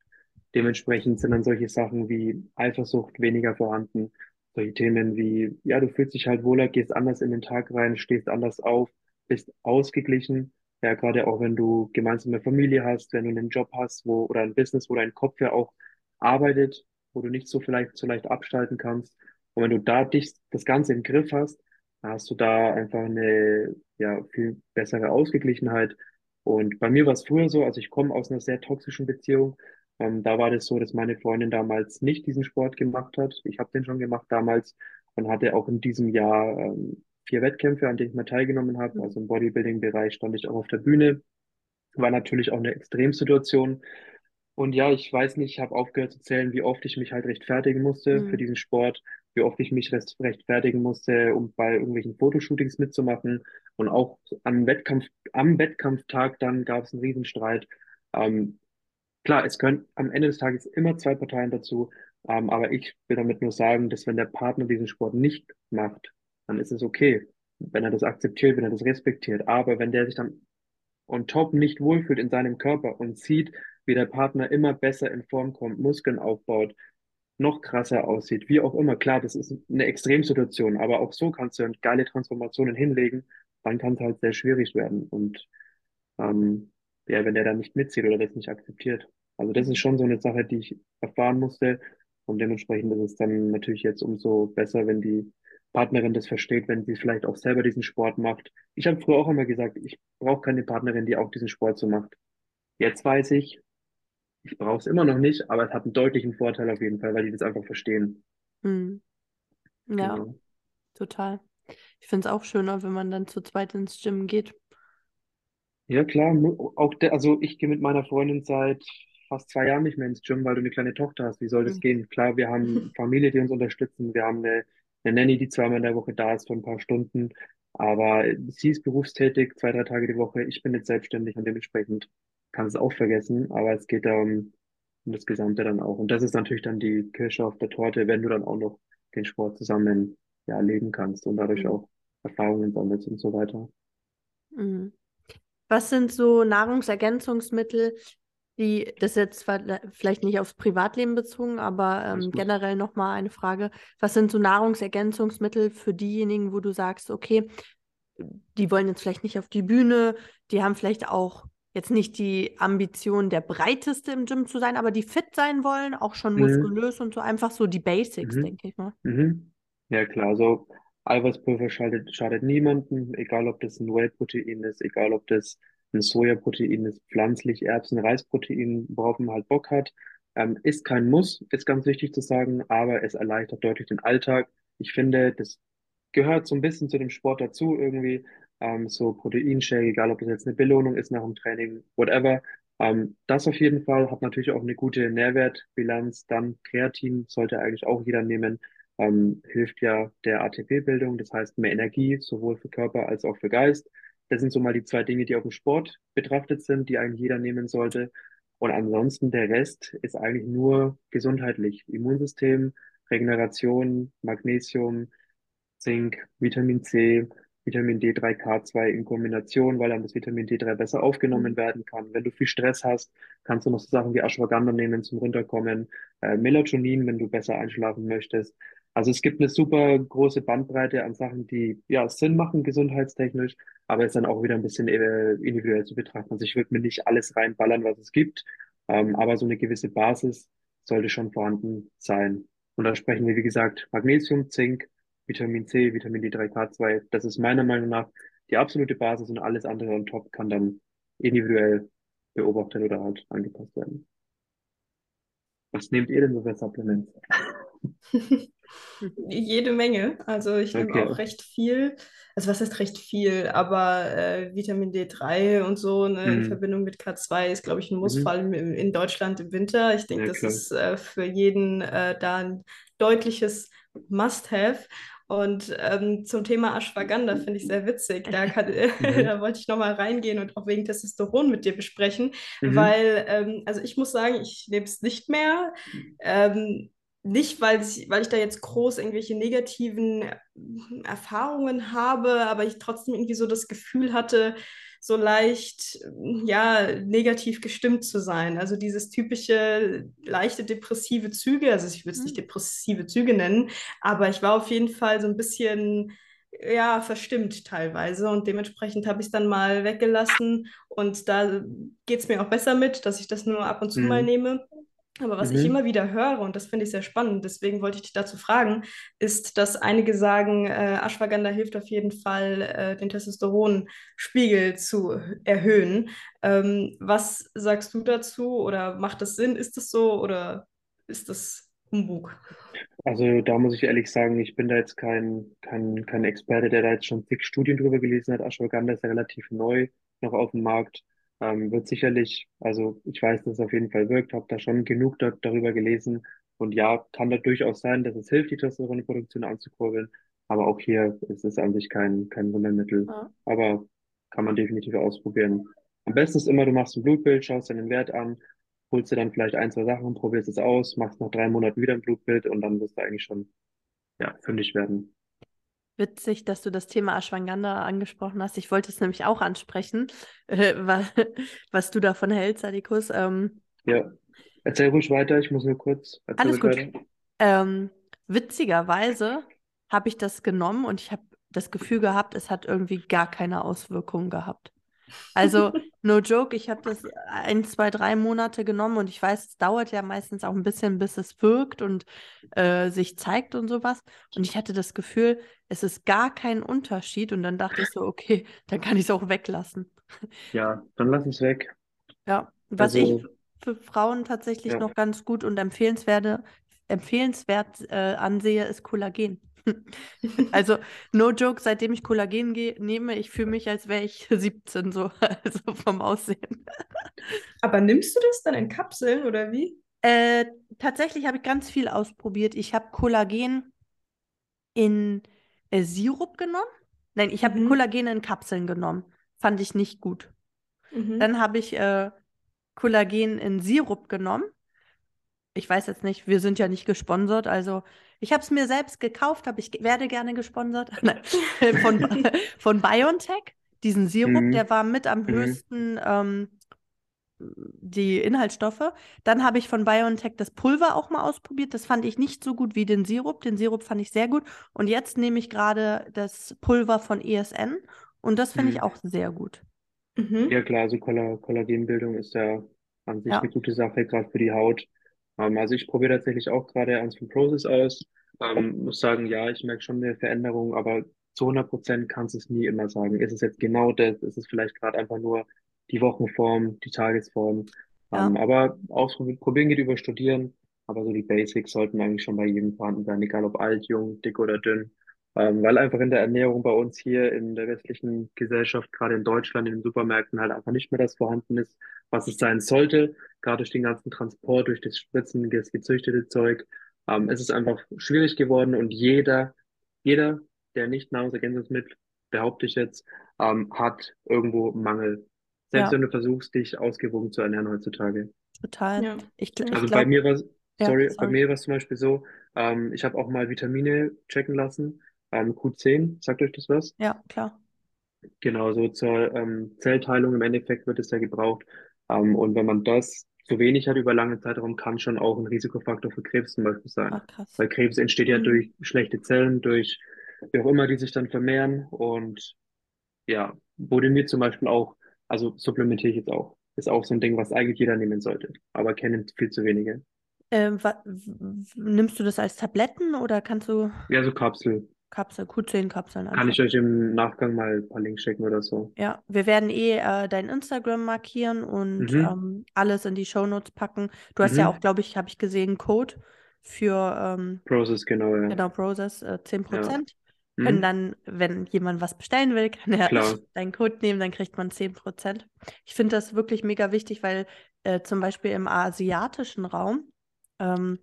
Speaker 3: Dementsprechend sind dann solche Sachen wie Eifersucht weniger vorhanden. Solche Themen wie, ja, du fühlst dich halt wohler, gehst anders in den Tag rein, stehst anders auf, bist ausgeglichen. Ja, gerade auch wenn du gemeinsame Familie hast, wenn du einen Job hast, wo, oder ein Business, wo dein Kopf ja auch arbeitet, wo du nicht so vielleicht so leicht abschalten kannst. Und wenn du da dich, das Ganze im Griff hast, hast du da einfach eine, ja, viel bessere Ausgeglichenheit. Und bei mir war es früher so, also ich komme aus einer sehr toxischen Beziehung. Ähm, da war das so, dass meine Freundin damals nicht diesen Sport gemacht hat. Ich habe den schon gemacht damals und hatte auch in diesem Jahr ähm, vier Wettkämpfe, an denen ich mal teilgenommen habe.
Speaker 1: Mhm.
Speaker 3: Also im Bodybuilding-Bereich stand ich auch auf der Bühne. War natürlich auch eine Extremsituation. Und ja, ich weiß nicht, ich habe aufgehört zu zählen, wie oft ich mich halt rechtfertigen musste für
Speaker 1: Hm.
Speaker 3: diesen Sport, wie oft ich mich rechtfertigen musste, um bei irgendwelchen Fotoshootings mitzumachen. Und auch am Wettkampf, am Wettkampftag dann gab es einen Riesenstreit. Ähm, Klar, es gehören am Ende des Tages immer zwei Parteien dazu, ähm, aber ich will damit nur sagen, dass wenn der Partner diesen Sport nicht macht, dann ist es okay, wenn er das akzeptiert, wenn er das respektiert. Aber wenn der sich dann on top nicht wohlfühlt in seinem Körper und sieht, wie der Partner immer besser in Form kommt, Muskeln aufbaut, noch krasser aussieht, wie auch immer, klar, das ist eine Extremsituation, aber auch so kannst du dann geile Transformationen hinlegen, dann kann es halt sehr schwierig werden. Und ähm, ja, wenn der da nicht mitzieht oder das nicht akzeptiert. Also das ist schon so eine Sache, die ich erfahren musste. Und dementsprechend ist es dann natürlich jetzt umso besser, wenn die Partnerin das versteht, wenn sie vielleicht auch selber diesen Sport macht. Ich habe früher auch immer gesagt, ich brauche keine Partnerin, die auch diesen Sport so macht. Jetzt weiß ich, ich brauche es immer noch nicht, aber es hat einen deutlichen Vorteil auf jeden Fall, weil die das einfach verstehen.
Speaker 1: Hm. Ja,
Speaker 3: Genau.
Speaker 1: total. Ich finde es auch schöner, wenn man dann zu zweit ins Gym geht.
Speaker 3: Ja, klar. Auch der, also ich gehe mit meiner Freundin seit fast zwei Jahren nicht mehr ins Gym, weil du eine kleine Tochter hast. Wie soll das
Speaker 1: Hm.
Speaker 3: gehen? Klar, wir haben [laughs] Familie, die uns unterstützen. Wir haben eine, eine Nanny, die zweimal in der Woche da ist für ein paar Stunden. Aber sie ist berufstätig, zwei, drei Tage die Woche. Ich bin jetzt selbstständig und dementsprechend kann es auch vergessen. Aber es geht da um, das Gesamte dann auch. Und das ist natürlich dann die Kirsche auf der Torte, wenn du dann auch noch den Sport zusammen, ja, leben kannst und dadurch
Speaker 1: Hm.
Speaker 3: auch Erfahrungen sammelst und so weiter.
Speaker 1: Mhm. Was sind so Nahrungsergänzungsmittel, die, das ist jetzt zwar le- vielleicht nicht aufs Privatleben bezogen, aber ähm, generell nochmal eine Frage. Was sind so Nahrungsergänzungsmittel für diejenigen, wo du sagst, okay, die wollen jetzt vielleicht nicht auf die Bühne, die haben vielleicht auch jetzt nicht die Ambition, der breiteste im Gym zu sein, aber die fit sein wollen, auch schon
Speaker 3: Mhm.
Speaker 1: muskulös und so, einfach so die Basics,
Speaker 3: Mhm.
Speaker 1: denke ich mal.
Speaker 3: Mhm. Ja, klar. Also Eiweißpulver schadet, schadet niemandem, egal ob das ein Whey-Protein ist, egal ob das ein Sojaprotein ist, pflanzlich Erbsen, Reisprotein, worauf man halt Bock hat. Ähm, ist kein Muss, ist ganz wichtig zu sagen, aber es erleichtert deutlich den Alltag. Ich finde, das gehört so ein bisschen zu dem Sport dazu irgendwie. Ähm, so Proteinshake, egal ob das jetzt eine Belohnung ist nach dem Training, whatever. Ähm, das auf jeden Fall hat natürlich auch eine gute Nährwertbilanz. Dann Kreatin sollte eigentlich auch jeder nehmen ähm, hilft ja der ATP-Bildung, das heißt mehr Energie, sowohl für Körper als auch für Geist. Das sind so mal die zwei Dinge, die auf dem Sport betrachtet sind, die eigentlich jeder nehmen sollte. Und ansonsten der Rest ist eigentlich nur gesundheitlich. Immunsystem, Regeneration, Magnesium, Zink, Vitamin C, Vitamin D3, K2 in Kombination, weil dann das Vitamin D3 besser aufgenommen
Speaker 1: Mhm.
Speaker 3: werden kann. Wenn du viel Stress hast, kannst du noch so Sachen wie Ashwagandha nehmen zum Runterkommen, äh, Melatonin, wenn du besser einschlafen möchtest. Also es gibt eine super große Bandbreite an Sachen, die ja Sinn machen, gesundheitstechnisch, aber ist dann auch wieder ein bisschen äh, individuell zu betrachten. Also ich würde mir nicht alles reinballern, was es gibt, ähm, aber so eine gewisse Basis sollte schon vorhanden sein. Und da sprechen wir, wie gesagt, Magnesium, Zink, Vitamin C, Vitamin D3, K2. Das ist meiner Meinung nach die absolute Basis und alles andere on top kann dann individuell beobachtet oder halt angepasst werden. Was nehmt ihr denn so für Supplements? [laughs]
Speaker 2: Jede Menge. Also ich nehme
Speaker 3: Okay.
Speaker 2: auch recht viel. Also was heißt recht viel? Aber äh, Vitamin D3 und so ne, in
Speaker 3: Mhm.
Speaker 2: Verbindung mit K2 ist, glaube ich, ein Muss, vor
Speaker 3: Mhm.
Speaker 2: allem in, in Deutschland im Winter. Ich denke,
Speaker 3: Ja,
Speaker 2: das
Speaker 3: klar.
Speaker 2: ist äh, für jeden äh, da ein deutliches Must-have. Und ähm, zum Thema Ashwagandha finde ich sehr witzig. Da, [laughs] kann,
Speaker 3: Mhm. [laughs]
Speaker 2: da wollte ich nochmal reingehen und auch wegen Testosteron mit dir besprechen,
Speaker 3: Mhm.
Speaker 2: weil, ähm, also ich muss sagen, ich nehme es nicht mehr. Ähm, nicht, weil ich, weil ich da jetzt groß irgendwelche negativen äh, Erfahrungen habe, aber ich trotzdem irgendwie so das Gefühl hatte, so leicht, ja, negativ gestimmt zu sein. Also dieses typische leichte depressive Züge, also ich würde es nicht
Speaker 1: Hm.
Speaker 2: depressive Züge nennen, aber ich war auf jeden Fall so ein bisschen, ja, verstimmt teilweise und dementsprechend habe ich es dann mal weggelassen und da geht es mir auch besser mit, dass ich das nur ab und zu mal
Speaker 3: Mhm.
Speaker 2: nehme. Aber was ich
Speaker 3: Mhm.
Speaker 2: immer wieder höre, und das finde ich sehr spannend, deswegen wollte ich dich dazu fragen, ist, dass einige sagen, äh, Ashwagandha hilft auf jeden Fall, äh, den Testosteronspiegel zu erhöhen. Ähm, was sagst du dazu? Oder macht das Sinn? Ist das so oder ist das Humbug?
Speaker 3: Also da muss ich ehrlich sagen, ich bin da jetzt kein, kein, kein Experte, der da jetzt schon zig Studien drüber gelesen hat. Ashwagandha ist ja relativ neu noch auf dem Markt. Ähm, wird sicherlich, also ich weiß, dass es auf jeden Fall wirkt, habe da schon genug da, darüber gelesen. Und ja, kann da durchaus sein, dass es hilft, die Testosteronproduktion anzukurbeln. Aber auch hier ist es an sich kein, kein Wundermittel.
Speaker 1: Ja.
Speaker 3: Aber kann man definitiv ausprobieren. Am besten ist immer, du machst ein Blutbild, schaust dir den Wert an, holst dir dann vielleicht ein, zwei Sachen, probierst es aus, machst nach drei Monaten wieder ein Blutbild und dann wirst du eigentlich schon, ja, fündig werden.
Speaker 1: Witzig, dass du das Thema Ashwagandha angesprochen hast. Ich wollte es nämlich auch ansprechen, äh, [laughs] was, was du davon hältst, Adikus. Ähm,
Speaker 3: Ja, erzähl ruhig weiter, ich muss nur kurz,
Speaker 1: alles gut. Ähm, witzigerweise habe ich das genommen und ich habe das Gefühl gehabt, es hat irgendwie gar keine Auswirkungen gehabt. Also, [laughs] no joke, ich habe das ein, zwei, drei Monate genommen und ich weiß, es dauert ja meistens auch ein bisschen, bis es wirkt und äh, sich zeigt und sowas. Und ich hatte das Gefühl, es ist gar kein Unterschied. Und dann dachte ich so, okay, dann kann ich es auch weglassen.
Speaker 3: Ja, dann lass es weg.
Speaker 1: Ja, was ich
Speaker 3: Also,
Speaker 1: für Frauen tatsächlich
Speaker 3: ja,
Speaker 1: noch ganz gut und empfehlenswert, empfehlenswert äh, ansehe, ist Kollagen. Also, no joke, seitdem ich Kollagen ge- nehme, ich fühle mich, als wäre ich [laughs] 17, so, also vom Aussehen.
Speaker 2: Aber nimmst du das dann in Kapseln oder wie?
Speaker 1: Äh, tatsächlich habe ich ganz viel ausprobiert. Ich habe Kollagen in äh, Sirup genommen. Nein, ich habe
Speaker 2: Mhm.
Speaker 1: Kollagen in Kapseln genommen. Fand ich nicht gut.
Speaker 2: Mhm.
Speaker 1: Dann habe ich äh, Kollagen in Sirup genommen. Ich weiß jetzt nicht, wir sind ja nicht gesponsert, also ich habe es mir selbst gekauft, aber ich werde gerne gesponsert. [laughs] Von, [laughs] von BioNTech, diesen Sirup,
Speaker 3: mhm,
Speaker 1: der war mit am
Speaker 3: mhm,
Speaker 1: höchsten ähm, die Inhaltsstoffe. Dann habe ich von BioNTech das Pulver auch mal ausprobiert. Das fand ich nicht so gut wie den Sirup. Den Sirup fand ich sehr gut. Und jetzt nehme ich gerade das Pulver von ESN und das finde ich
Speaker 3: mhm.
Speaker 1: auch sehr gut.
Speaker 2: Mhm.
Speaker 3: Ja klar, also Kolla Kollagenbildung ist ja an sich eine
Speaker 1: Ja,
Speaker 3: gute Sache, gerade für die Haut. Ähm, also ich probiere tatsächlich auch gerade eins von Process aus. Ähm, muss sagen, ja, ich merke schon eine Veränderung, aber zu 100 Prozent kannst du es nie immer sagen. Ist es jetzt genau das? Ist es vielleicht gerade einfach nur die Wochenform, die Tagesform? Ähm,
Speaker 1: ja,
Speaker 3: aber ausprobieren, probieren geht über Studieren. Aber so die Basics sollten eigentlich schon bei jedem vorhanden sein, egal ob alt, jung, dick oder dünn. Ähm, weil einfach in der Ernährung bei uns hier in der westlichen Gesellschaft, gerade in Deutschland, in den Supermärkten halt einfach nicht mehr das vorhanden ist, was es sein sollte. Gerade durch den ganzen Transport, durch das Spritzen, das gezüchtete Zeug. Ähm, es ist einfach schwierig geworden und jeder, jeder, der nicht Nahrungsergänzungsmittel, behaupte ich jetzt, ähm, hat irgendwo Mangel. Selbst
Speaker 1: ja,
Speaker 3: wenn du versuchst, dich ausgewogen zu ernähren heutzutage.
Speaker 1: total.
Speaker 2: Ja.
Speaker 1: Ich, ich
Speaker 3: Also bei
Speaker 1: glaube,
Speaker 3: mir war
Speaker 1: ja,
Speaker 3: sorry, bei
Speaker 1: sorry.
Speaker 3: mir war es zum Beispiel so, ähm, ich habe auch mal Vitamine checken lassen, ähm, Q10, sagt euch das was?
Speaker 1: Ja, klar.
Speaker 3: Genau, so zur ähm, Zellteilung im Endeffekt wird es ja gebraucht. Ähm, und wenn man das zu wenig hat über lange Zeitraum kann schon auch ein Risikofaktor für Krebs zum Beispiel sein.
Speaker 1: Ach, krass.
Speaker 3: Weil Krebs entsteht ja
Speaker 1: Mhm.
Speaker 3: durch schlechte Zellen, durch wie auch immer, die sich dann vermehren. Und ja, wurde mir zum Beispiel auch, also supplementiere ich jetzt auch. Ist auch so ein Ding, was eigentlich jeder nehmen sollte. Aber kennen viel zu wenige.
Speaker 1: Ähm, wa- w- nimmst du das als Tabletten oder kannst du
Speaker 3: Ja, so Kapsel.
Speaker 1: Kapsel, Q10-Kapseln
Speaker 3: Kann ich euch im Nachgang mal ein paar Links schicken oder so.
Speaker 1: Ja, wir werden eh äh, dein Instagram markieren und
Speaker 3: Mhm.
Speaker 1: ähm, alles in die Shownotes packen. Du hast ja auch,
Speaker 3: Mhm.
Speaker 1: glaube ich, habe ich gesehen, Code für ähm,
Speaker 3: Process, genau, ja.
Speaker 1: genau Process äh,
Speaker 3: Ja.
Speaker 1: 10%. Können
Speaker 3: Mhm.
Speaker 1: dann, wenn jemand was bestellen will, kann er
Speaker 3: Klar. [laughs]
Speaker 1: deinen Code nehmen, dann kriegt man 10%. Ich finde das wirklich mega wichtig, weil äh, zum Beispiel im asiatischen Raum ähm,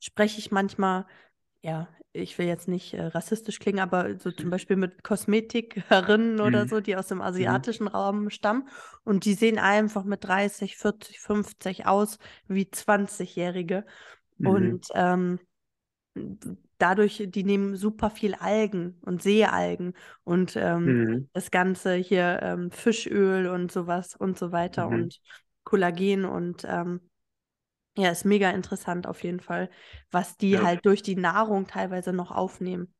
Speaker 1: spreche ich manchmal, ja, ich will jetzt nicht äh, rassistisch klingen, aber so zum Beispiel mit Kosmetikerinnen oder
Speaker 3: Mhm.
Speaker 1: so, die aus dem
Speaker 3: Mhm.
Speaker 1: asiatischen Raum stammen und die sehen einfach mit 30, 40, 50 aus wie 20-Jährige.
Speaker 3: Mhm.
Speaker 1: Und ähm, dadurch, die nehmen super viel Algen und Seealgen und ähm,
Speaker 3: Mhm.
Speaker 1: das Ganze hier ähm, Fischöl und sowas und so weiter
Speaker 3: Mhm.
Speaker 1: und Kollagen und ähm, ja, ist mega interessant auf jeden Fall, was die
Speaker 3: Ja.
Speaker 1: halt durch die Nahrung teilweise noch aufnehmen.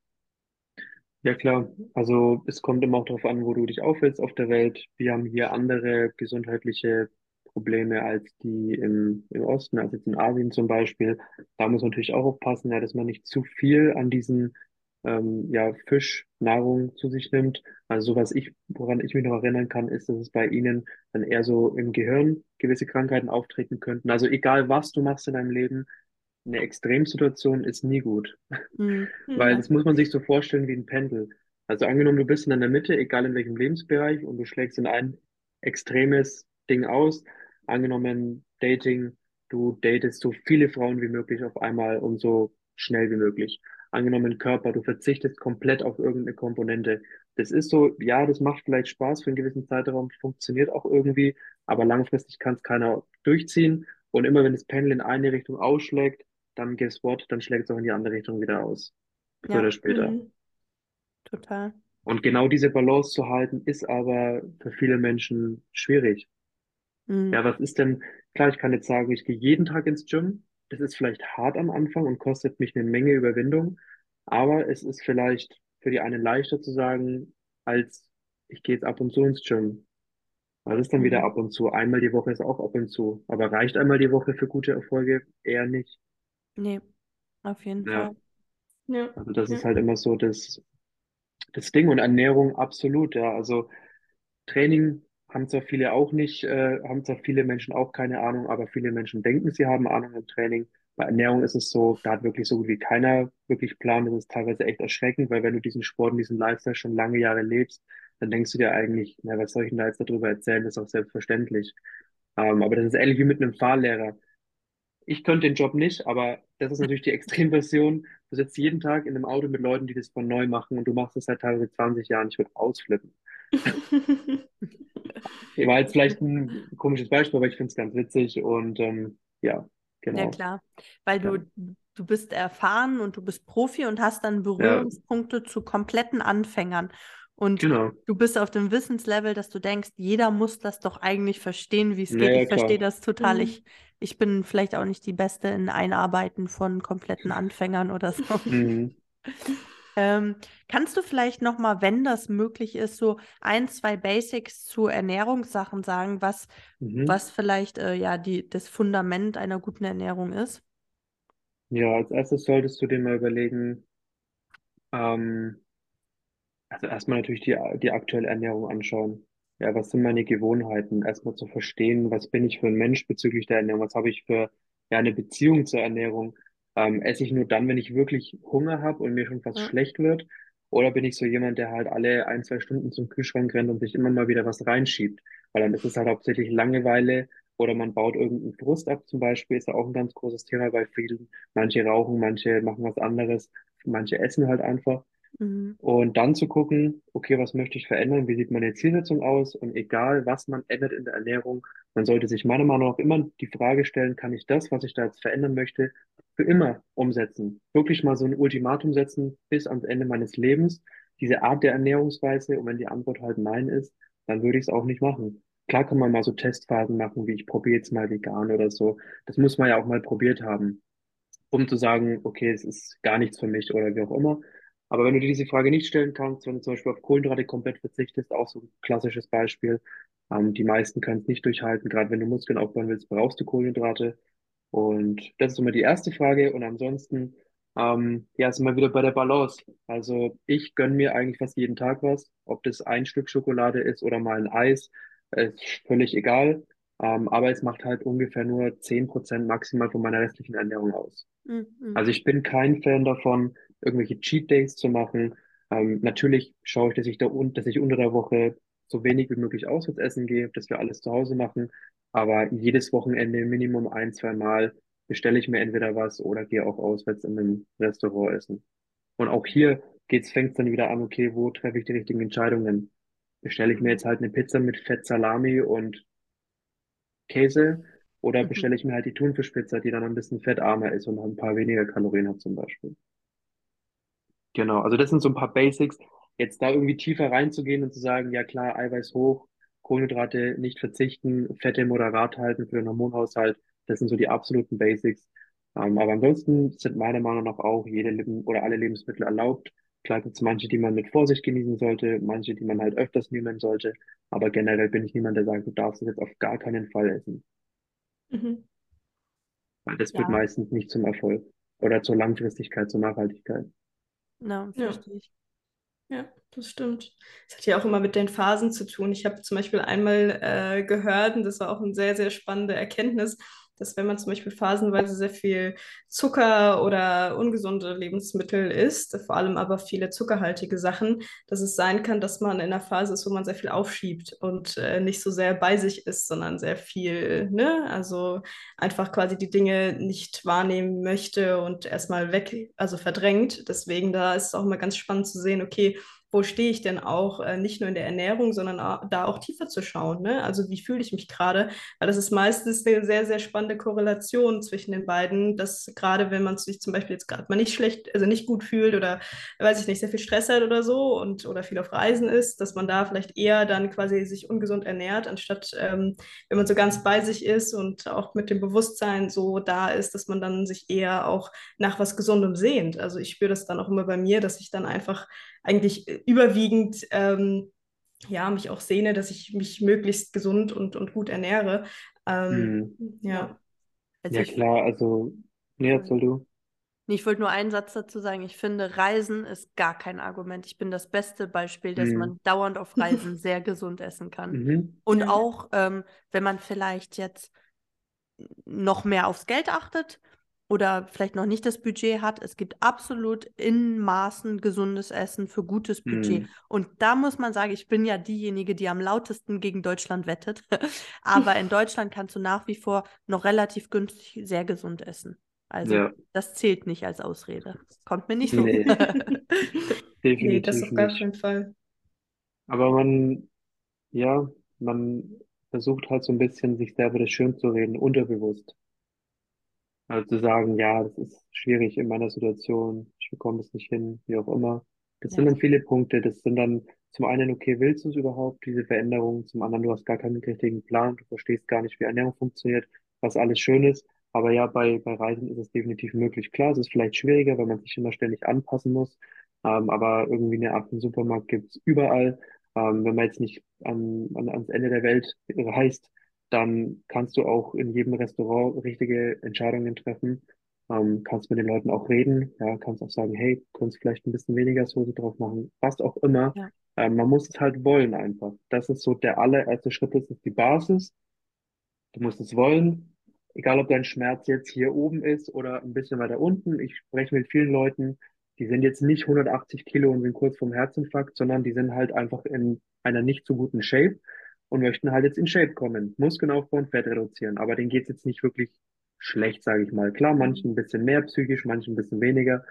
Speaker 3: Ja, klar. Also es kommt immer auch darauf an, wo du dich aufhältst auf der Welt. Wir haben hier andere gesundheitliche Probleme als die im, im Osten, als jetzt in Asien zum Beispiel. Da muss man natürlich auch aufpassen, ja, dass man nicht zu viel an diesen ähm, ja, Fischnahrung zu sich nimmt. Also so was ich, woran ich mich noch erinnern kann, ist, dass es bei ihnen dann eher so im Gehirn gewisse Krankheiten auftreten könnten. Also egal was du machst in deinem Leben, eine Extremsituation ist nie gut.
Speaker 1: Mhm. [laughs]
Speaker 3: Weil das muss man sich so vorstellen wie ein Pendel. Also angenommen, du bist in der Mitte, egal in welchem Lebensbereich, und du schlägst in ein extremes Ding aus. Angenommen, Dating, du datest so viele Frauen wie möglich auf einmal und so schnell wie möglich. Angenommen, Körper, du verzichtest komplett auf irgendeine Komponente. Das ist so, ja, das macht vielleicht Spaß für einen gewissen Zeitraum, funktioniert auch irgendwie, aber langfristig kann es keiner durchziehen. Und immer wenn das Pendel in eine Richtung ausschlägt, dann guess what, dann schlägt es auch in die andere Richtung wieder aus. Früher
Speaker 1: Ja,
Speaker 3: oder später.
Speaker 2: Mhm.
Speaker 1: total.
Speaker 3: Und genau diese Balance zu halten, ist aber für viele Menschen schwierig.
Speaker 1: Mhm.
Speaker 3: Ja, was ist denn, klar, ich kann jetzt sagen, ich gehe jeden Tag ins Gym. Das ist vielleicht hart am Anfang und kostet mich eine Menge Überwindung, aber es ist vielleicht für die einen leichter zu sagen, als ich gehe jetzt ab und zu ins Gym. Was ist dann wieder
Speaker 1: Mhm.
Speaker 3: ab und zu? Einmal die Woche ist auch ab und zu. Aber reicht einmal die Woche für gute Erfolge? Eher nicht.
Speaker 1: Nee, auf jeden
Speaker 3: Ja.
Speaker 1: Fall.
Speaker 2: Ja.
Speaker 3: Also das ist
Speaker 2: Ja.
Speaker 3: halt immer so das, das Ding und Ernährung absolut, ja. Also Training haben zwar viele auch nicht, äh, haben zwar viele Menschen auch keine Ahnung, aber viele Menschen denken, sie haben Ahnung im Training. Bei Ernährung ist es so, da hat wirklich so gut wie keiner wirklich Plan. Das ist teilweise echt erschreckend, weil wenn du diesen Sport und diesen Lifestyle schon lange Jahre lebst, dann denkst du dir eigentlich, na, was soll ich denn da jetzt darüber erzählen? Das ist auch selbstverständlich. Ähm, aber das ist ähnlich wie mit einem Fahrlehrer. Ich könnte den Job nicht, aber das ist natürlich die Extremversion. Du sitzt jeden Tag in einem Auto mit Leuten, die das von neu machen und du machst das seit teilweise 20 Jahren. Ich würde ausflippen. [laughs] War jetzt vielleicht ein komisches Beispiel, aber ich finde es ganz witzig und ähm, ja,
Speaker 1: Ja,
Speaker 3: genau.
Speaker 1: klar. Weil
Speaker 3: Ja.
Speaker 1: du, du bist erfahren und du bist Profi und hast dann
Speaker 3: Ja,
Speaker 1: Berührungspunkte zu kompletten Anfängern. Und
Speaker 3: genau.
Speaker 1: du bist auf dem Wissenslevel, dass du denkst, jeder muss das doch eigentlich verstehen, wie es geht.
Speaker 3: Naja,
Speaker 1: Ich verstehe das total.
Speaker 2: Mhm.
Speaker 1: Ich, ich bin vielleicht auch nicht die Beste in Einarbeiten von kompletten Anfängern oder so. [laughs]
Speaker 3: Mhm. [laughs]
Speaker 1: Ähm, kannst du vielleicht nochmal, wenn das möglich ist, so ein, zwei Basics zu Ernährungssachen sagen, was,
Speaker 3: Mhm.
Speaker 1: was vielleicht äh, ja die, das Fundament einer guten Ernährung ist?
Speaker 3: Ja, als erstes solltest du dir mal überlegen, ähm, also erstmal natürlich die, die aktuelle Ernährung anschauen. Ja, was sind meine Gewohnheiten? Erstmal zu verstehen, was bin ich für ein Mensch bezüglich der Ernährung? Was habe ich für ja, eine Beziehung zur Ernährung? Ähm, esse ich nur dann, wenn ich wirklich Hunger habe und mir schon fast
Speaker 1: Ja.
Speaker 3: schlecht wird? Oder bin ich so jemand, der halt alle ein, zwei Stunden zum Kühlschrank rennt und sich immer mal wieder was reinschiebt? Weil dann ist es halt hauptsächlich Langeweile oder man baut irgendeinen Frust ab zum Beispiel, ist ja auch ein ganz großes Thema bei vielen. Manche rauchen, manche machen was anderes, manche essen halt einfach.
Speaker 1: Mhm.
Speaker 3: Und dann zu gucken, okay, was möchte ich verändern? Wie sieht meine Zielsetzung aus? Und egal, was man ändert in der Ernährung, man sollte sich meiner Meinung nach immer die Frage stellen, kann ich das, was ich da jetzt verändern möchte, für immer umsetzen? Wirklich mal so ein Ultimatum setzen bis ans Ende meines Lebens, diese Art der Ernährungsweise. Und wenn die Antwort halt nein ist, dann würde ich es auch nicht machen. klar kann man mal so Testphasen machen, wie ich probiere jetzt mal vegan oder so. Das muss man ja auch mal probiert haben, um zu sagen, okay, es ist gar nichts für mich oder wie auch immer. Aber wenn du dir diese Frage nicht stellen kannst, wenn du zum Beispiel auf Kohlenhydrate komplett verzichtest, auch so ein klassisches Beispiel, ähm, die meisten können es nicht durchhalten. Gerade wenn du Muskeln aufbauen willst, brauchst du Kohlenhydrate. Und das ist immer die erste Frage. Und ansonsten, ähm, ja, sind wir wieder bei der Balance. Also ich gönne mir eigentlich fast jeden Tag was. Ob das ein Stück Schokolade ist oder mal ein Eis, ist völlig egal. Ähm, aber es macht halt ungefähr nur zehn Prozent maximal von meiner restlichen Ernährung aus.
Speaker 1: Mhm.
Speaker 3: Also ich bin kein Fan davon, irgendwelche Cheat Days zu machen. Ähm, natürlich schaue ich, dass ich da un dass ich unter der Woche so wenig wie möglich auswärts essen gehe, dass wir alles zu Hause machen. Aber jedes Wochenende Minimum ein, zwei Mal bestelle ich mir entweder was oder gehe auch auswärts in einem Restaurant essen. Und auch hier geht's, fängt's dann wieder an, okay, wo treffe ich die richtigen Entscheidungen? Bestelle ich mir jetzt halt eine Pizza mit Fett Salami und Käse oder
Speaker 1: Mhm.
Speaker 3: bestelle ich mir halt die Thunfischpizza, die dann ein bisschen fettarmer ist und ein paar weniger Kalorien hat zum Beispiel. Genau, also das sind so ein paar Basics. Jetzt da irgendwie tiefer reinzugehen und zu sagen, ja klar, Eiweiß hoch, Kohlenhydrate nicht verzichten, Fette moderat halten für den Hormonhaushalt, das sind so die absoluten Basics. Ähm, aber ansonsten sind meiner Meinung nach auch jede Leben oder alle Lebensmittel erlaubt. Klar gibt es manche, die man mit Vorsicht genießen sollte, manche, die man halt öfters nehmen sollte. Aber generell bin ich niemand, der sagt, du darfst es jetzt auf gar keinen Fall essen.
Speaker 2: Mhm.
Speaker 3: Weil das führt
Speaker 1: Ja,
Speaker 3: meistens nicht zum Erfolg oder zur Langfristigkeit, zur Nachhaltigkeit.
Speaker 1: Na,
Speaker 2: Ja.
Speaker 1: ich.
Speaker 2: Ja, das stimmt. Es hat ja auch immer mit den Phasen zu tun. Ich habe zum Beispiel einmal äh, gehört, und das war auch eine sehr, sehr spannende Erkenntnis, dass wenn man zum Beispiel phasenweise sehr viel Zucker oder ungesunde Lebensmittel isst, vor allem aber viele zuckerhaltige Sachen, dass es sein kann, dass man in einer Phase ist, wo man sehr viel aufschiebt und äh, nicht so sehr bei sich ist, sondern sehr viel, ne? Also einfach quasi die Dinge nicht wahrnehmen möchte und erstmal weg, also verdrängt. Deswegen da ist es auch immer ganz spannend zu sehen, okay, wo stehe ich denn auch, äh, nicht nur in der Ernährung, sondern auch, da auch tiefer zu schauen. Ne? Also wie fühle ich mich gerade? Weil das ist meistens eine sehr, sehr spannende Korrelation zwischen den beiden, dass gerade wenn man sich zum Beispiel jetzt gerade mal nicht schlecht, also nicht gut fühlt oder weiß ich nicht, sehr viel Stress hat oder so und oder viel auf Reisen ist, dass man da vielleicht eher dann quasi sich ungesund ernährt, anstatt ähm, wenn man so ganz bei sich ist und auch mit dem Bewusstsein so da ist, dass man dann sich eher auch nach was Gesundem sehnt. Also ich spüre das dann auch immer bei mir, dass ich dann einfach eigentlich überwiegend ähm, ja, mich auch sehne, dass ich mich möglichst gesund und, und gut ernähre. Ähm,
Speaker 3: Hm.
Speaker 1: Ja.
Speaker 2: ja.
Speaker 1: Also
Speaker 3: Ja
Speaker 1: ich,
Speaker 3: klar, also, nee, erzähl du.
Speaker 1: Ich wollte nur einen Satz dazu sagen. Ich finde, Reisen ist gar kein Argument. Ich bin das beste Beispiel, dass
Speaker 3: Hm.
Speaker 1: man dauernd auf Reisen [laughs] sehr gesund essen kann.
Speaker 3: Mhm.
Speaker 1: Und auch, ähm, wenn man vielleicht jetzt noch mehr aufs Geld achtet oder vielleicht noch nicht das Budget hat, es gibt absolut in Maßen gesundes Essen für gutes Budget.
Speaker 3: Hm.
Speaker 1: Und da muss man sagen, ich bin ja diejenige, die am lautesten gegen Deutschland wettet. [laughs] Aber in Deutschland kannst du nach wie vor noch relativ günstig sehr gesund essen. Also
Speaker 3: Ja,
Speaker 1: das zählt nicht als Ausrede. Kommt mir nicht so.
Speaker 3: nee, [laughs]
Speaker 2: Nee, das
Speaker 3: definitiv
Speaker 2: auf gar keinen Fall.
Speaker 3: Aber man, ja, man versucht halt so ein bisschen, sich selber das schön zu reden, unterbewusst. Also zu sagen, ja, das ist schwierig in meiner Situation, ich bekomme es nicht hin, wie auch immer. Das sind
Speaker 1: Ja.
Speaker 3: dann viele Punkte. Das sind dann zum einen, okay, willst du es überhaupt, diese Veränderung? Zum anderen, du hast gar keinen richtigen Plan, du verstehst gar nicht, wie Ernährung funktioniert, was alles schön ist. Aber ja, bei, bei Reisen ist es definitiv möglich. Klar, es ist vielleicht schwieriger, weil man sich immer ständig anpassen muss. Ähm, aber irgendwie eine Art von Supermarkt gibt's überall. Ähm, wenn man jetzt nicht an, an, ans Ende der Welt [laughs] reist, dann kannst du auch in jedem Restaurant richtige Entscheidungen treffen. Ähm, kannst mit den Leuten auch reden, ja, kannst auch sagen, hey, kannst vielleicht ein bisschen weniger Soße drauf machen, was auch immer.
Speaker 1: Ja.
Speaker 3: Ähm, man muss es halt wollen einfach. Das ist so der allererste Schritt, das ist die Basis. Du musst es wollen, egal ob dein Schmerz jetzt hier oben ist oder ein bisschen weiter unten. Ich spreche mit vielen Leuten, die sind jetzt nicht 180 Kilo und sind kurz vorm Herzinfarkt, sondern die sind halt einfach in einer nicht so guten Shape und möchten halt jetzt in Shape kommen. Muskeln aufbauen, Fett reduzieren. Aber denen geht's jetzt nicht wirklich schlecht, sage ich mal. Klar, manchen ein bisschen mehr psychisch, manchen ein bisschen weniger.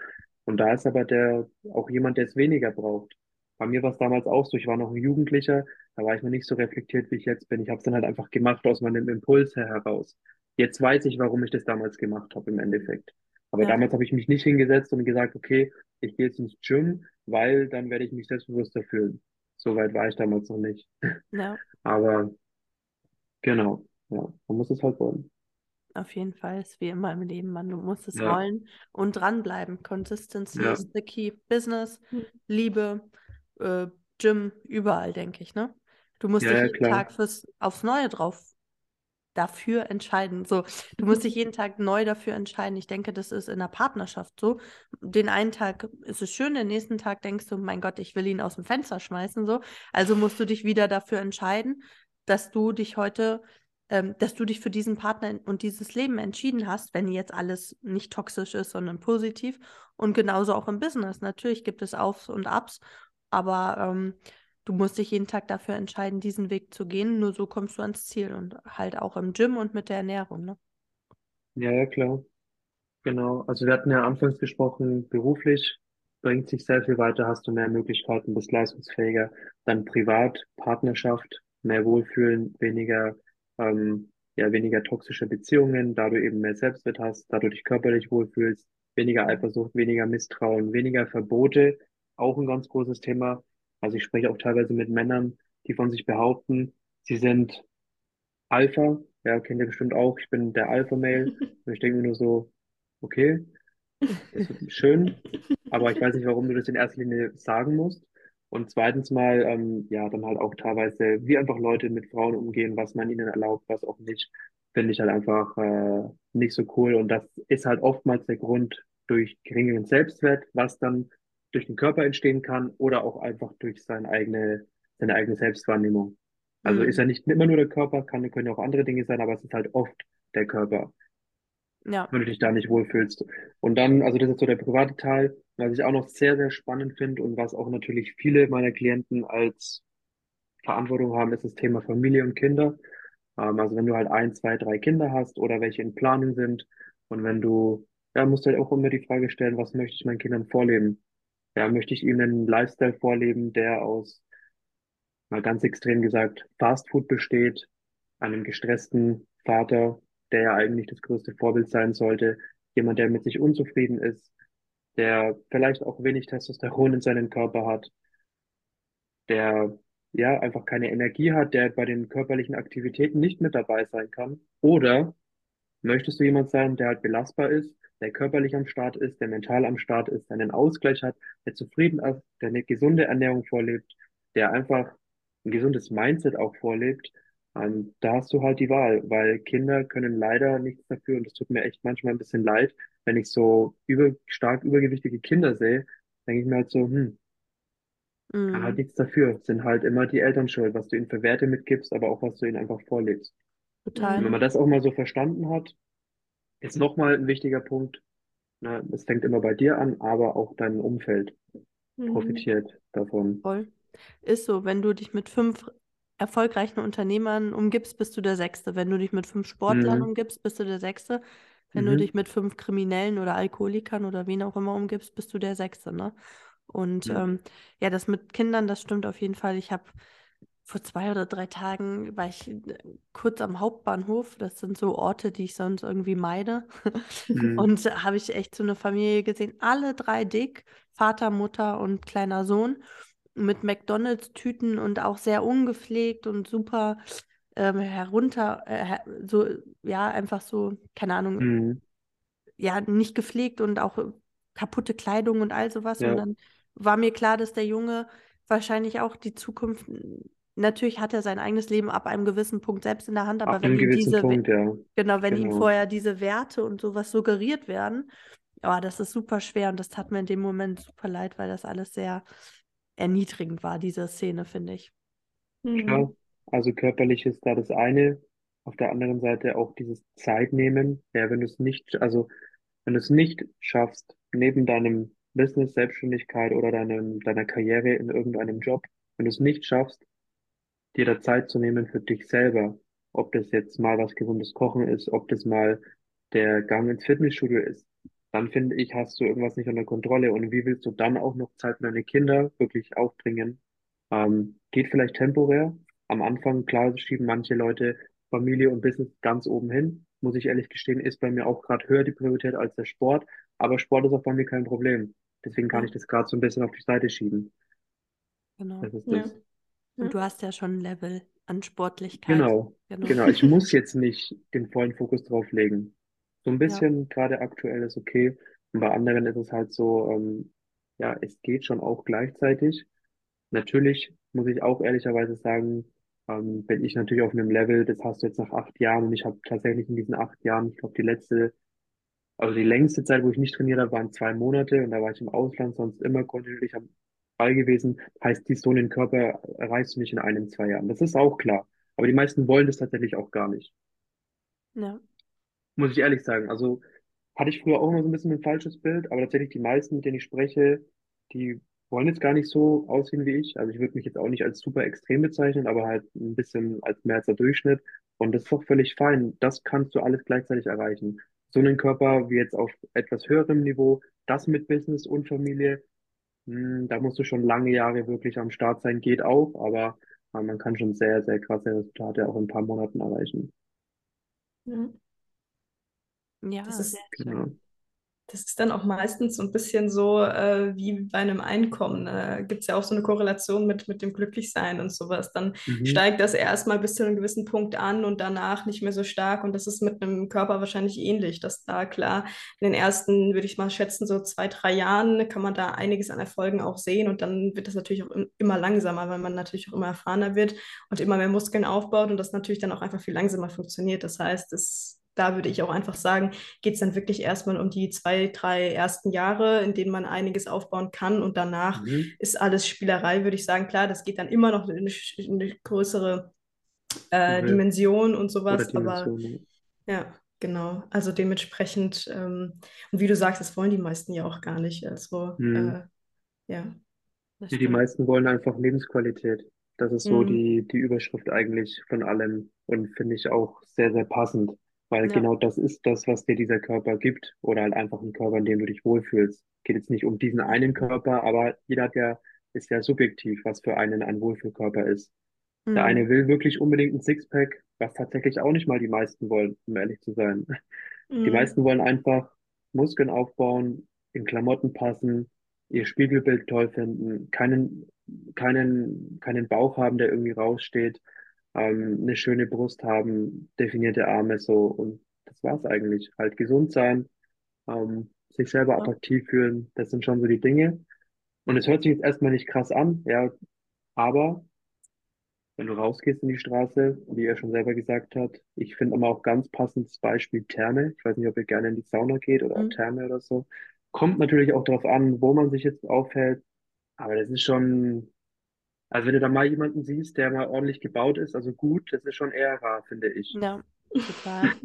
Speaker 3: Und da ist aber der auch jemand, der es weniger braucht. Bei mir war es damals auch so, ich war noch ein Jugendlicher, da war ich noch nicht so reflektiert, wie ich jetzt bin. Ich habe es dann halt einfach gemacht aus meinem Impuls her heraus. Jetzt weiß ich, warum ich das damals gemacht habe im Endeffekt. Aber
Speaker 1: Ja.
Speaker 3: damals habe ich mich nicht hingesetzt und gesagt, okay, ich gehe jetzt ins Gym, weil dann werde ich mich selbstbewusster fühlen. So weit war ich damals noch nicht.
Speaker 1: Ja. [laughs]
Speaker 3: Aber Genau, ja, man muss es halt wollen.
Speaker 1: Auf jeden Fall ist wie immer im Leben, man, du musst es
Speaker 3: Ja,
Speaker 1: wollen und dranbleiben. Consistency
Speaker 3: ja,
Speaker 1: ist the key. Business,
Speaker 2: Mhm.
Speaker 1: Liebe, äh, Gym, überall, denke ich, ne? Du musst
Speaker 3: ja,
Speaker 1: dich
Speaker 3: ja,
Speaker 1: jeden
Speaker 3: klar.
Speaker 1: Tag fürs, aufs Neue drauf dafür entscheiden. So, du musst dich jeden Tag neu dafür entscheiden. Ich denke, das ist in der Partnerschaft so. Den einen Tag ist es schön, den nächsten Tag denkst du, mein Gott, ich will ihn aus dem Fenster schmeißen. So, also musst du dich wieder dafür entscheiden, dass du dich heute, ähm, dass du dich für diesen Partner und dieses Leben entschieden hast, wenn jetzt alles nicht toxisch ist, sondern positiv. Und genauso auch im Business. Natürlich gibt es Aufs und Ups, aber ähm, du musst dich jeden Tag dafür entscheiden, diesen Weg zu gehen. Nur so kommst du ans Ziel und halt auch im Gym und mit der Ernährung, ne?
Speaker 3: Ja, ja, klar. Genau. Also wir hatten ja anfangs gesprochen, beruflich bringt sich sehr viel weiter, hast du mehr Möglichkeiten, bist leistungsfähiger. Dann privat, Partnerschaft, mehr Wohlfühlen, weniger, ähm, ja, weniger toxische Beziehungen, da du eben mehr Selbstwert hast, da du dich körperlich wohlfühlst, weniger Eifersucht, weniger Misstrauen, weniger Verbote, auch ein ganz großes Thema. Also ich spreche auch teilweise mit Männern, die von sich behaupten, sie sind Alpha, ja, kennt ihr bestimmt auch, ich bin der Alpha-Male. [laughs] Und ich denke mir nur so, okay, ist schön, aber ich weiß nicht, warum du das in erster Linie sagen musst. Und zweitens mal, ähm, ja, dann halt auch teilweise, wie einfach Leute mit Frauen umgehen, was man ihnen erlaubt, was auch nicht, finde ich halt einfach äh, nicht so cool. Und das ist halt oftmals der Grund durch geringeren Selbstwert, was dann durch den Körper entstehen kann oder auch einfach durch seine eigene, seine eigene Selbstwahrnehmung. Also ist
Speaker 1: Mhm.
Speaker 3: ja nicht immer nur der Körper, kann, können ja auch andere Dinge sein, aber es ist halt oft der Körper
Speaker 1: Ja.
Speaker 3: wenn du dich da nicht wohlfühlst. Und dann, also das ist so der private Teil, was ich auch noch sehr, sehr spannend finde und was auch natürlich viele meiner Klienten als Verantwortung haben, ist das Thema Familie und Kinder. Ähm, also wenn du halt ein, zwei, drei Kinder hast oder welche in Planung sind und wenn du, ja, musst du halt auch immer die Frage stellen, was möchte ich meinen Kindern vorleben? Ja, möchte ich ihnen einen Lifestyle vorleben, der aus, mal ganz extrem gesagt, Fast Food besteht, einem gestressten Vater, der ja eigentlich das größte Vorbild sein sollte, jemand, der mit sich unzufrieden ist, der vielleicht auch wenig Testosteron in seinem Körper hat, der ja einfach keine Energie hat, der bei den körperlichen Aktivitäten nicht mit dabei sein kann? Oder möchtest du jemand sein, der halt belastbar ist, der körperlich am Start ist, der mental am Start ist, der einen Ausgleich hat, der zufrieden ist, der eine gesunde Ernährung vorlebt, der einfach ein gesundes Mindset auch vorlebt? Ähm, da hast du halt die Wahl, weil Kinder können leider nichts dafür und es tut mir echt manchmal ein bisschen leid, wenn ich so über, stark übergewichtige Kinder sehe, denke ich mir halt so, hm, kann halt
Speaker 1: Mhm.
Speaker 3: nichts dafür. Sind halt immer die Eltern schuld, was du ihnen für Werte mitgibst, aber auch was du ihnen einfach vorlebst. Und wenn
Speaker 1: Total.
Speaker 3: man das auch mal so verstanden hat, ist nochmal ein wichtiger Punkt. Es fängt immer bei dir an, aber auch dein Umfeld
Speaker 2: Mhm.
Speaker 3: profitiert davon.
Speaker 1: Voll. Ist so, wenn du dich mit fünf erfolgreichen Unternehmern umgibst, bist du der Sechste. Wenn du dich mit fünf Sportlern
Speaker 3: Mhm.
Speaker 1: umgibst, bist du der Sechste. Wenn du
Speaker 3: Mhm.
Speaker 1: dich mit fünf Kriminellen oder Alkoholikern oder wen auch immer umgibst, bist du der Sechste, ne? Und
Speaker 3: Ja.
Speaker 1: ähm, ja, das mit Kindern, das stimmt auf jeden Fall. Ich habe vor zwei oder drei Tagen war ich äh, kurz am Hauptbahnhof. Das sind so Orte, die ich sonst irgendwie meide.
Speaker 3: Mhm.
Speaker 1: Und habe ich echt so eine Familie gesehen, alle drei dick, Vater, Mutter und kleiner Sohn, mit McDonald's-Tüten und auch sehr ungepflegt und super ähm, herunter, äh, so, ja, einfach so, keine Ahnung,
Speaker 3: Mhm.
Speaker 1: ja, nicht gepflegt und auch kaputte Kleidung und all sowas. Und
Speaker 3: Ja,
Speaker 1: dann war mir klar, dass der Junge wahrscheinlich auch die Zukunft, natürlich hat er sein eigenes Leben ab einem gewissen Punkt selbst in der Hand, aber
Speaker 3: ab
Speaker 1: wenn ihm diese,
Speaker 3: Punkt, ja.
Speaker 1: genau, wenn ihm
Speaker 3: Genau.
Speaker 1: vorher diese Werte und sowas suggeriert werden, ja, das ist super schwer und das tat mir in dem Moment super leid, weil das alles sehr erniedrigend war, diese Szene, finde ich.
Speaker 3: Klar.
Speaker 2: Mhm.
Speaker 3: Also körperlich ist da das eine. Auf der anderen Seite auch dieses Zeitnehmen. Ja, wenn du es nicht, also wenn du es nicht schaffst, neben deinem Business, Selbstständigkeit oder deinem, deiner Karriere in irgendeinem Job, wenn du es nicht schaffst, dir da Zeit zu nehmen für dich selber. Ob das jetzt mal was gesundes Kochen ist, ob das mal der Gang ins Fitnessstudio ist. Dann finde ich, hast du irgendwas nicht unter Kontrolle. Und wie willst du dann auch noch Zeit für deine Kinder wirklich aufbringen? Ähm, geht vielleicht temporär. Am Anfang, klar, schieben manche Leute Familie und Business ganz oben hin. Muss ich ehrlich gestehen, ist bei mir auch gerade höher die Priorität als der Sport. Aber Sport ist auch bei mir kein Problem. Deswegen kann ich das gerade so ein bisschen auf die Seite schieben.
Speaker 1: genau.
Speaker 3: Das ist
Speaker 2: Ja.
Speaker 1: Und du hast ja schon ein Level an Sportlichkeit.
Speaker 3: Genau,
Speaker 1: Genau.
Speaker 3: genau. Ich muss jetzt nicht den vollen Fokus drauf legen. So ein
Speaker 1: Ja.
Speaker 3: bisschen gerade aktuell ist okay. Und bei anderen ist es halt so, ähm, ja, es geht schon auch gleichzeitig. Natürlich muss ich auch ehrlicherweise sagen, ähm, bin ich natürlich auf einem Level, das hast du jetzt nach acht Jahren und ich habe tatsächlich in diesen acht Jahren, ich glaube, die letzte, also die längste Zeit, wo ich nicht trainiert habe, waren zwei Monate und da war ich im Ausland, sonst immer kontinuierlich am Ball gewesen. Heißt, die so einen Körper erreichst du nicht in einem, zwei Jahren. Das ist auch klar. Aber die meisten wollen das tatsächlich auch gar nicht.
Speaker 1: Ja.
Speaker 3: Muss ich ehrlich sagen. Also hatte ich früher auch immer so ein bisschen ein falsches Bild, aber tatsächlich die meisten, mit denen ich spreche, die wollen jetzt gar nicht so aussehen wie ich. Also ich würde mich jetzt auch nicht als super extrem bezeichnen, aber halt ein bisschen als mehr als der Durchschnitt. Und das ist doch völlig fein. Das kannst du alles gleichzeitig erreichen. So einen Körper wie jetzt auf etwas höherem Niveau, das mit Business und Familie, hm, da musst du schon lange Jahre wirklich am Start sein, geht auch, aber äh, man kann schon sehr, sehr krasse Resultate auch in ein paar Monaten erreichen.
Speaker 2: Ja.
Speaker 1: Ja,
Speaker 2: Das ist,
Speaker 1: sehr
Speaker 3: Genau.
Speaker 2: Das ist dann auch meistens so ein bisschen so äh, wie bei einem Einkommen. Da gibt es ja auch so eine Korrelation mit, mit dem Glücklichsein und sowas. Dann
Speaker 3: Mhm.
Speaker 2: steigt das erstmal bis zu einem gewissen Punkt an und danach nicht mehr so stark. Und das ist mit einem Körper wahrscheinlich ähnlich, dass da klar in den ersten, würde ich mal schätzen, so zwei, drei Jahren kann man da einiges an Erfolgen auch sehen. Und dann wird das natürlich auch im- immer langsamer, weil man natürlich auch immer erfahrener wird und immer mehr Muskeln aufbaut und das natürlich dann auch einfach viel langsamer funktioniert. Das heißt, es, da würde ich auch einfach sagen, geht es dann wirklich erstmal um die zwei, drei ersten Jahre, in denen man einiges aufbauen kann und danach
Speaker 3: Mhm.
Speaker 2: ist alles Spielerei, würde ich sagen. Klar, das geht dann immer noch in eine, eine größere äh,
Speaker 3: Oder,
Speaker 2: Dimension und sowas, aber ja, genau. Also dementsprechend, ähm, und wie du sagst, das wollen die meisten ja auch gar nicht. Also,
Speaker 3: Mhm.
Speaker 2: äh, ja.
Speaker 3: Die
Speaker 1: stimmt.
Speaker 3: meisten wollen einfach Lebensqualität. Das ist so
Speaker 2: Mhm.
Speaker 3: die, die Überschrift eigentlich von allem und finde ich auch sehr, sehr passend, weil
Speaker 1: Ja.
Speaker 3: genau das ist das, was dir dieser Körper gibt oder halt einfach ein Körper, in dem du dich wohlfühlst. Geht jetzt nicht um diesen einen Körper, aber jeder hat ja, ist ja subjektiv, was für einen ein Wohlfühlkörper ist. Der
Speaker 1: Mhm.
Speaker 3: eine will wirklich unbedingt ein Sixpack, was tatsächlich auch nicht mal die meisten wollen, um ehrlich zu sein. Die
Speaker 2: Mhm.
Speaker 3: meisten wollen einfach Muskeln aufbauen, in Klamotten passen, ihr Spiegelbild toll finden, keinen, keinen, keinen Bauch haben, der irgendwie raussteht, ähm, eine schöne Brust haben, definierte Arme so und das war's eigentlich. Halt gesund sein, ähm, sich selber attraktiv fühlen, das sind schon so die Dinge. Und es hört sich jetzt erstmal nicht krass an, ja, aber wenn du rausgehst in die Straße, wie er schon selber gesagt hat, ich finde immer auch ganz passendes Beispiel Therme. Ich weiß nicht, ob ihr gerne in die Sauna geht oder
Speaker 2: Mhm.
Speaker 3: Therme oder so. Kommt natürlich auch darauf an, wo man sich jetzt aufhält. Aber das ist schon, also wenn du da mal jemanden siehst, der mal ordentlich gebaut ist, also gut, das ist schon eher rar, finde ich.
Speaker 1: Ja, total.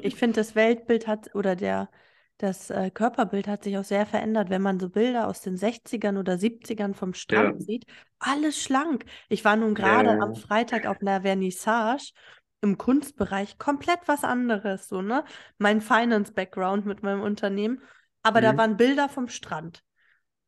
Speaker 1: Ich finde, das Weltbild hat oder der, das äh, Körperbild hat sich auch sehr verändert, wenn man so Bilder aus den 60ern oder 70ern vom
Speaker 3: Ja,
Speaker 1: Strand sieht. Alles schlank. Ich war nun
Speaker 3: ja,
Speaker 1: gerade
Speaker 3: ja,
Speaker 1: am Freitag auf einer Vernissage im Kunstbereich, komplett was anderes, so, ne? Mein Finance-Background mit meinem Unternehmen. Aber da
Speaker 3: mhm,
Speaker 1: waren Bilder vom Strand.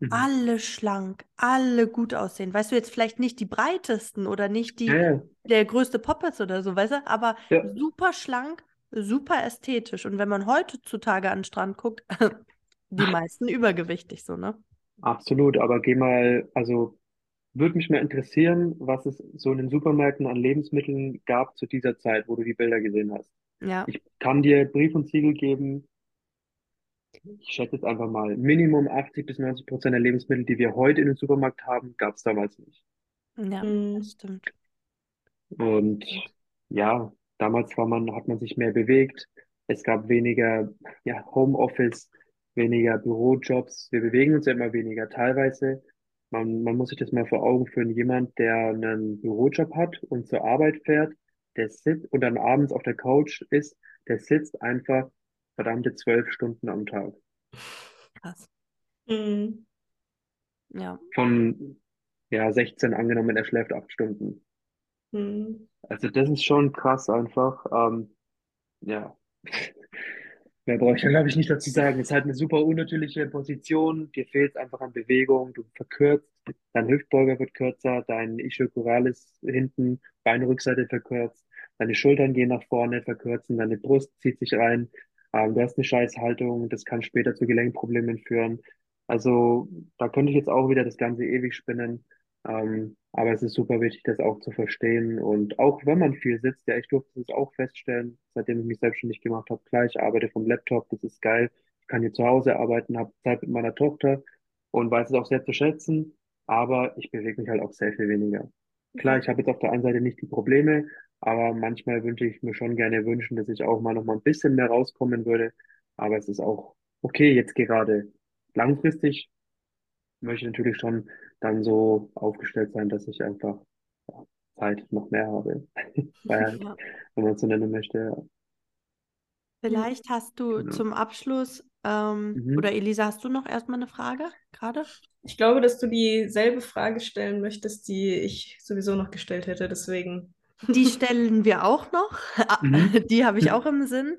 Speaker 3: Mhm.
Speaker 1: Alle schlank, alle gut aussehen. Weißt du, jetzt vielleicht nicht die breitesten oder nicht die,
Speaker 3: ja,
Speaker 1: der größte Poppers oder so, weißt du, aber
Speaker 3: ja,
Speaker 1: super schlank, super ästhetisch. Und wenn man heutzutage an den Strand guckt, [laughs] die meisten übergewichtig, so, ne?
Speaker 3: absolut. Aber geh mal, also würde mich mal interessieren, was es so in den Supermärkten an Lebensmitteln gab zu dieser Zeit, wo du die Bilder gesehen hast.
Speaker 1: Ja,
Speaker 3: Ich kann dir Brief und Siegel geben. Ich schätze jetzt einfach mal, Minimum 80 bis 90 Prozent der Lebensmittel, die wir heute in den Supermarkt haben, gab es damals nicht.
Speaker 1: ja, das
Speaker 2: Mhm.
Speaker 1: stimmt.
Speaker 3: Und ja, damals war man, hat man sich mehr bewegt. Es gab weniger, ja, Homeoffice, weniger Bürojobs. Wir bewegen uns ja immer weniger. Teilweise, man, man muss sich das mal vor Augen führen. Jemand, der einen Bürojob hat und zur Arbeit fährt, der sitzt und dann abends auf der Couch ist, der sitzt einfach verdammte zwölf Stunden am Tag.
Speaker 1: Krass.
Speaker 2: Mhm.
Speaker 1: Ja,
Speaker 3: Von, ja, 16 angenommen, er schläft acht Stunden.
Speaker 2: Mhm.
Speaker 3: Also das ist schon krass einfach. Ähm, ja. [laughs] Mehr brauche ich da, glaube ich, nicht dazu sagen. Es ist halt eine super unnatürliche Position. Dir fehlt einfach an Bewegung. Du verkürzt. Dein Hüftbeuger wird kürzer. Dein Ischiocuralis hinten, Beinrückseite verkürzt. Deine Schultern gehen nach vorne, verkürzen. Deine Brust zieht sich rein. Ähm, du hast eine Scheißhaltung. Das kann später zu Gelenkproblemen führen. Also da könnte ich jetzt auch wieder das Ganze ewig spinnen. Ähm, aber es ist super wichtig, das auch zu verstehen. Und auch wenn man viel sitzt, ja, ich durfte es auch feststellen, seitdem ich mich selbstständig gemacht habe, klar, ich arbeite vom Laptop, das ist geil. Ich kann hier zu Hause arbeiten, habe Zeit mit meiner Tochter und weiß es auch sehr zu schätzen. Aber ich bewege mich halt auch sehr viel weniger. Klar, ich habe jetzt auf der einen Seite nicht die Probleme, aber manchmal wünsche ich mir schon gerne wünschen, dass ich auch mal noch mal ein bisschen mehr rauskommen würde. Aber es ist auch okay, jetzt gerade langfristig möchte ich natürlich schon dann so aufgestellt sein, dass ich einfach ja, Zeit noch mehr habe. [laughs]
Speaker 1: Ja.
Speaker 3: wenn man es so nennen möchte. Ja.
Speaker 1: Vielleicht hast du
Speaker 3: Genau.
Speaker 1: zum Abschluss, ähm,
Speaker 3: Mhm.
Speaker 1: oder Elisa, hast du noch erstmal eine Frage gerade?
Speaker 2: Ich glaube, dass du dieselbe Frage stellen möchtest, die ich sowieso noch gestellt hätte. Deswegen.
Speaker 1: Die stellen wir auch noch. Ah,
Speaker 3: Mhm.
Speaker 1: Die habe ich auch im Sinn.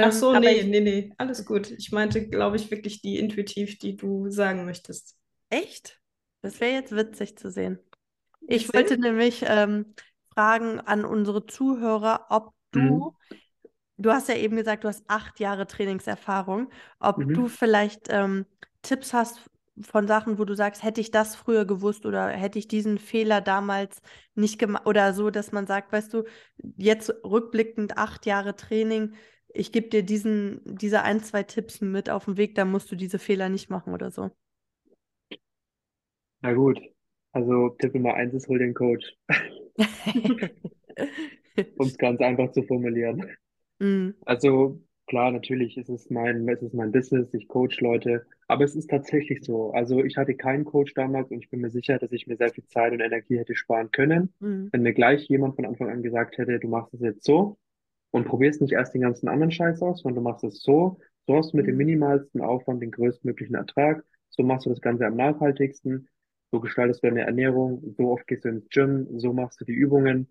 Speaker 2: Ach
Speaker 1: Ähm,
Speaker 2: so,
Speaker 1: aber
Speaker 2: nee,
Speaker 1: ich,
Speaker 2: nee, nee. Alles gut. Ich meinte, glaube ich, wirklich die intuitiv, die du sagen möchtest.
Speaker 1: echt? Das wäre jetzt witzig zu sehen. Ich
Speaker 2: Erzähl.
Speaker 1: wollte nämlich ähm, fragen an unsere Zuhörer, ob
Speaker 3: Mhm.
Speaker 1: du, du hast ja eben gesagt, du hast acht Jahre Trainingserfahrung, ob
Speaker 3: Mhm.
Speaker 1: du vielleicht ähm, Tipps hast von Sachen, wo du sagst, hätte ich das früher gewusst oder hätte ich diesen Fehler damals nicht gemacht oder so, dass man sagt, weißt du, jetzt rückblickend acht Jahre Training, ich gebe dir diesen, diese ein, zwei Tipps mit auf den Weg, dann musst du diese Fehler nicht machen oder so.
Speaker 3: Na gut. Also Tipp Nummer eins ist, hol den Coach, [laughs] [laughs] um es ganz einfach zu formulieren.
Speaker 1: Mm,
Speaker 3: Also klar, natürlich ist es mein, es ist mein Business, ich coach Leute, aber es ist tatsächlich so. Also ich hatte keinen Coach damals und ich bin mir sicher, dass ich mir sehr viel Zeit und Energie hätte sparen können,
Speaker 1: mm,
Speaker 3: wenn mir gleich jemand von Anfang an gesagt hätte, du machst es jetzt so und probierst nicht erst den ganzen anderen Scheiß aus, sondern du machst es so, so hast du mit dem
Speaker 1: Mhm.
Speaker 3: minimalsten Aufwand den größtmöglichen Ertrag, so machst du das Ganze am nachhaltigsten, so gestaltest du deine Ernährung, so oft gehst du ins Gym, so machst du die Übungen.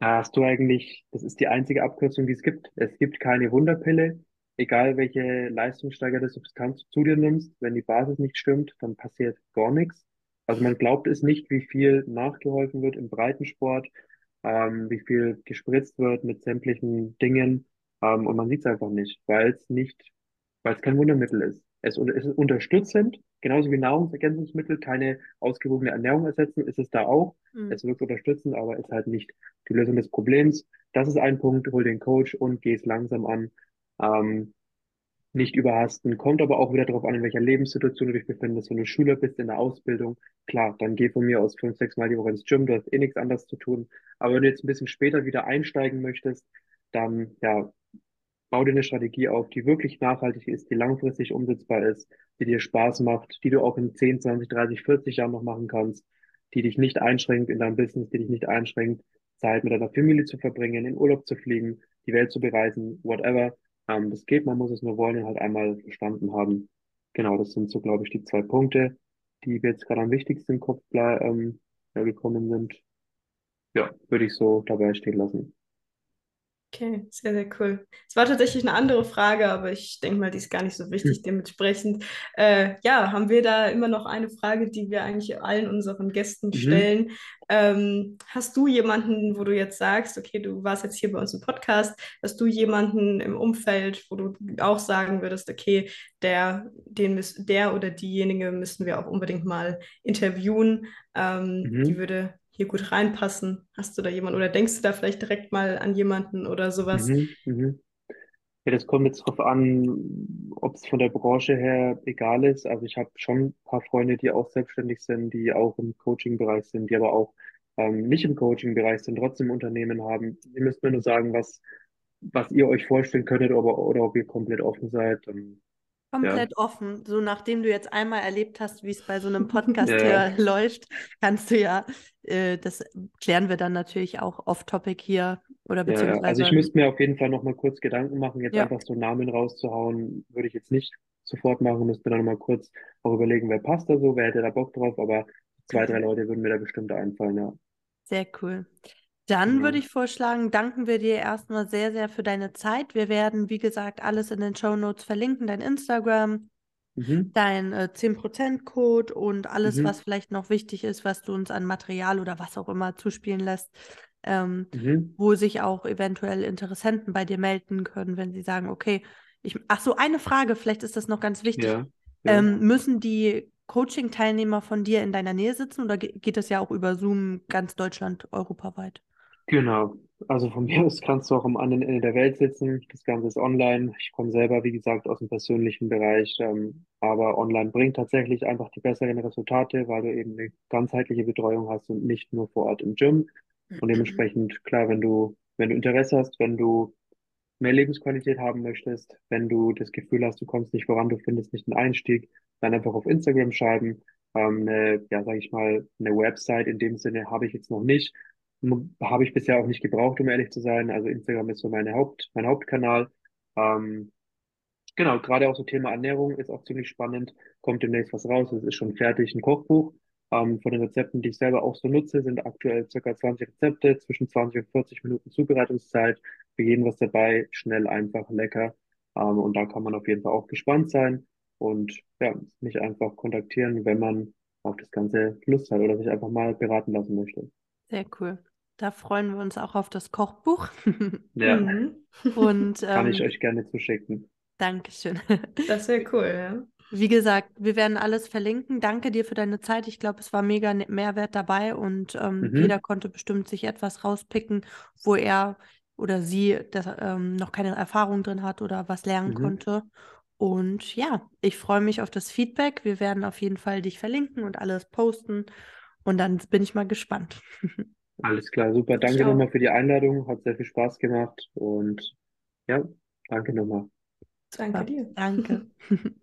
Speaker 3: Hast du eigentlich, das ist die einzige Abkürzung, die es gibt. Es gibt keine Wunderpille. Egal welche leistungssteigernde Substanz du zu dir nimmst, wenn die Basis nicht stimmt, dann passiert gar nichts. Also man glaubt es nicht, wie viel nachgeholfen wird im Breitensport, ähm, wie viel gespritzt wird mit sämtlichen Dingen. Ähm, und man sieht es einfach nicht, weil es nicht, weil es kein Wundermittel ist. Es, es ist unterstützend, genauso wie Nahrungsergänzungsmittel keine ausgewogene Ernährung ersetzen, ist es da auch.
Speaker 1: mm.
Speaker 3: Es wirkt unterstützend, aber ist halt nicht die Lösung des Problems. Das ist ein Punkt, hol den Coach und geh es langsam an. Ähm, nicht überhasten, kommt aber auch wieder darauf an, in welcher Lebenssituation du dich befindest. Wenn du Schüler bist in der Ausbildung, klar, dann geh von mir aus fünf, sechs Mal die Woche ins Gym, du hast eh nichts anderes zu tun. Aber wenn du jetzt ein bisschen später wieder einsteigen möchtest, dann ja, bau dir eine Strategie auf, die wirklich nachhaltig ist, die langfristig umsetzbar ist, die dir Spaß macht, die du auch in 10, 20, 30, 40 Jahren noch machen kannst, die dich nicht einschränkt in deinem Business, die dich nicht einschränkt, Zeit mit deiner Familie zu verbringen, in Urlaub zu fliegen, die Welt zu bereisen, whatever. Ähm, das geht, man muss es nur wollen und halt einmal verstanden haben. Genau, das sind so, glaube ich, die zwei Punkte, die mir jetzt gerade am wichtigsten im Kopf ähm, ja, gekommen sind. Ja, würde ich so dabei stehen lassen.
Speaker 2: Okay, sehr, sehr cool. Es war tatsächlich eine andere Frage, aber ich denke mal, die ist gar nicht so wichtig.
Speaker 3: Hm.
Speaker 2: Dementsprechend, äh, ja, haben wir da immer noch eine Frage, die wir eigentlich allen unseren Gästen
Speaker 3: Mhm.
Speaker 2: stellen. Ähm, hast du jemanden, wo du jetzt sagst, okay, du warst jetzt hier bei uns im Podcast, hast du jemanden im Umfeld, wo du auch sagen würdest, okay, der, den der oder diejenige müssen wir auch unbedingt mal interviewen, ähm, die
Speaker 3: Mhm.
Speaker 2: würde hier gut reinpassen? Hast du da jemanden oder denkst du da vielleicht direkt mal an jemanden oder sowas?
Speaker 3: Mhm. Mhm. Ja, das kommt jetzt drauf an, ob es von der Branche her egal ist. Also ich habe schon ein paar Freunde, die auch selbstständig sind, die auch im Coaching-Bereich sind, die aber auch ähm, nicht im Coaching-Bereich sind, trotzdem Unternehmen haben. Ihr müsst mir nur sagen, was, was ihr euch vorstellen könntet, oder, oder ob ihr komplett offen seid. Und, ja,
Speaker 1: Komplett offen. So nachdem du jetzt einmal erlebt hast, wie es bei so einem [laughs] Podcast
Speaker 3: ja,
Speaker 1: hier läuft, kannst du ja, äh, das klären wir dann natürlich auch off-topic hier oder
Speaker 3: ja, ja. Also ich
Speaker 1: beziehungsweise,
Speaker 3: müsste mir auf jeden Fall noch mal kurz Gedanken machen. Jetzt
Speaker 1: ja,
Speaker 3: einfach so Namen rauszuhauen, würde ich jetzt nicht sofort machen. Müsste dann noch mal kurz auch überlegen, wer passt da so, wer hätte da Bock drauf. Aber zwei, drei Leute würden mir da bestimmt einfallen, ja.
Speaker 1: sehr cool. Dann würde
Speaker 3: Genau.
Speaker 1: ich vorschlagen, danken wir dir erstmal sehr, sehr für deine Zeit. Wir werden, wie gesagt, alles in den Show Notes verlinken, dein Instagram,
Speaker 3: Mhm.
Speaker 1: dein äh, 10%-Code und alles,
Speaker 3: Mhm.
Speaker 1: was vielleicht noch wichtig ist, was du uns an Material oder was auch immer zuspielen lässt, ähm,
Speaker 3: Mhm.
Speaker 1: wo sich auch eventuell Interessenten bei dir melden können, wenn sie sagen, okay, ich, ach so, eine Frage, vielleicht ist das noch ganz wichtig.
Speaker 3: Ja, ja.
Speaker 1: Ähm, müssen die Coaching-Teilnehmer von dir in deiner Nähe sitzen oder geht das ja auch über Zoom ganz Deutschland, europaweit?
Speaker 3: Genau. Also von [laughs] mir aus kannst du auch am anderen Ende der Welt sitzen. Das Ganze ist online. Ich komme selber, wie gesagt, aus dem persönlichen Bereich, ähm, aber online bringt tatsächlich einfach die besseren Resultate, weil du eben eine ganzheitliche Betreuung hast und nicht nur vor Ort im Gym. Und dementsprechend, klar, wenn du, wenn du Interesse hast, wenn du mehr Lebensqualität haben möchtest, wenn du das Gefühl hast, du kommst nicht voran, du findest nicht einen Einstieg, dann einfach auf Instagram schreiben. Ähm, eine, ja, sage ich mal, eine Website in dem Sinne habe ich jetzt noch nicht. Habe ich bisher auch nicht gebraucht, um ehrlich zu sein. Also Instagram ist so meine Haupt, mein Hauptkanal. Ähm, genau, gerade auch so Thema Ernährung ist auch ziemlich spannend. Kommt demnächst was raus. Es ist schon fertig, ein Kochbuch. Ähm, von den Rezepten, die ich selber auch so nutze, sind aktuell circa 20 Rezepte, zwischen 20 und 40 Minuten Zubereitungszeit. Für jeden was dabei, schnell, einfach, lecker. Ähm, und da kann man auf jeden Fall auch gespannt sein und ja, mich einfach kontaktieren, wenn man auf das Ganze Lust hat oder sich einfach mal beraten lassen möchte.
Speaker 1: Sehr cool. Da freuen wir uns auch auf das Kochbuch.
Speaker 3: Ja, [laughs]
Speaker 2: Mhm.
Speaker 1: Und [laughs]
Speaker 3: kann ich
Speaker 1: ähm,
Speaker 3: euch gerne zuschicken.
Speaker 1: Dankeschön.
Speaker 2: Das wäre cool, ja.
Speaker 1: Wie gesagt, wir werden alles verlinken. Danke dir für deine Zeit. Ich glaube, es war mega ne- Mehrwert dabei und ähm,
Speaker 3: Mhm.
Speaker 1: jeder konnte bestimmt sich etwas rauspicken, wo er oder sie das, ähm, noch keine Erfahrung drin hat oder was lernen
Speaker 3: Mhm.
Speaker 1: konnte. Und ja, ich freue mich auf das Feedback. Wir werden auf jeden Fall dich verlinken und alles posten. Und dann bin ich mal gespannt. [laughs]
Speaker 3: Alles klar, super. Danke nochmal für die Einladung. Hat sehr viel Spaß gemacht und ja, danke nochmal.
Speaker 2: Danke dir.
Speaker 1: Danke. [laughs]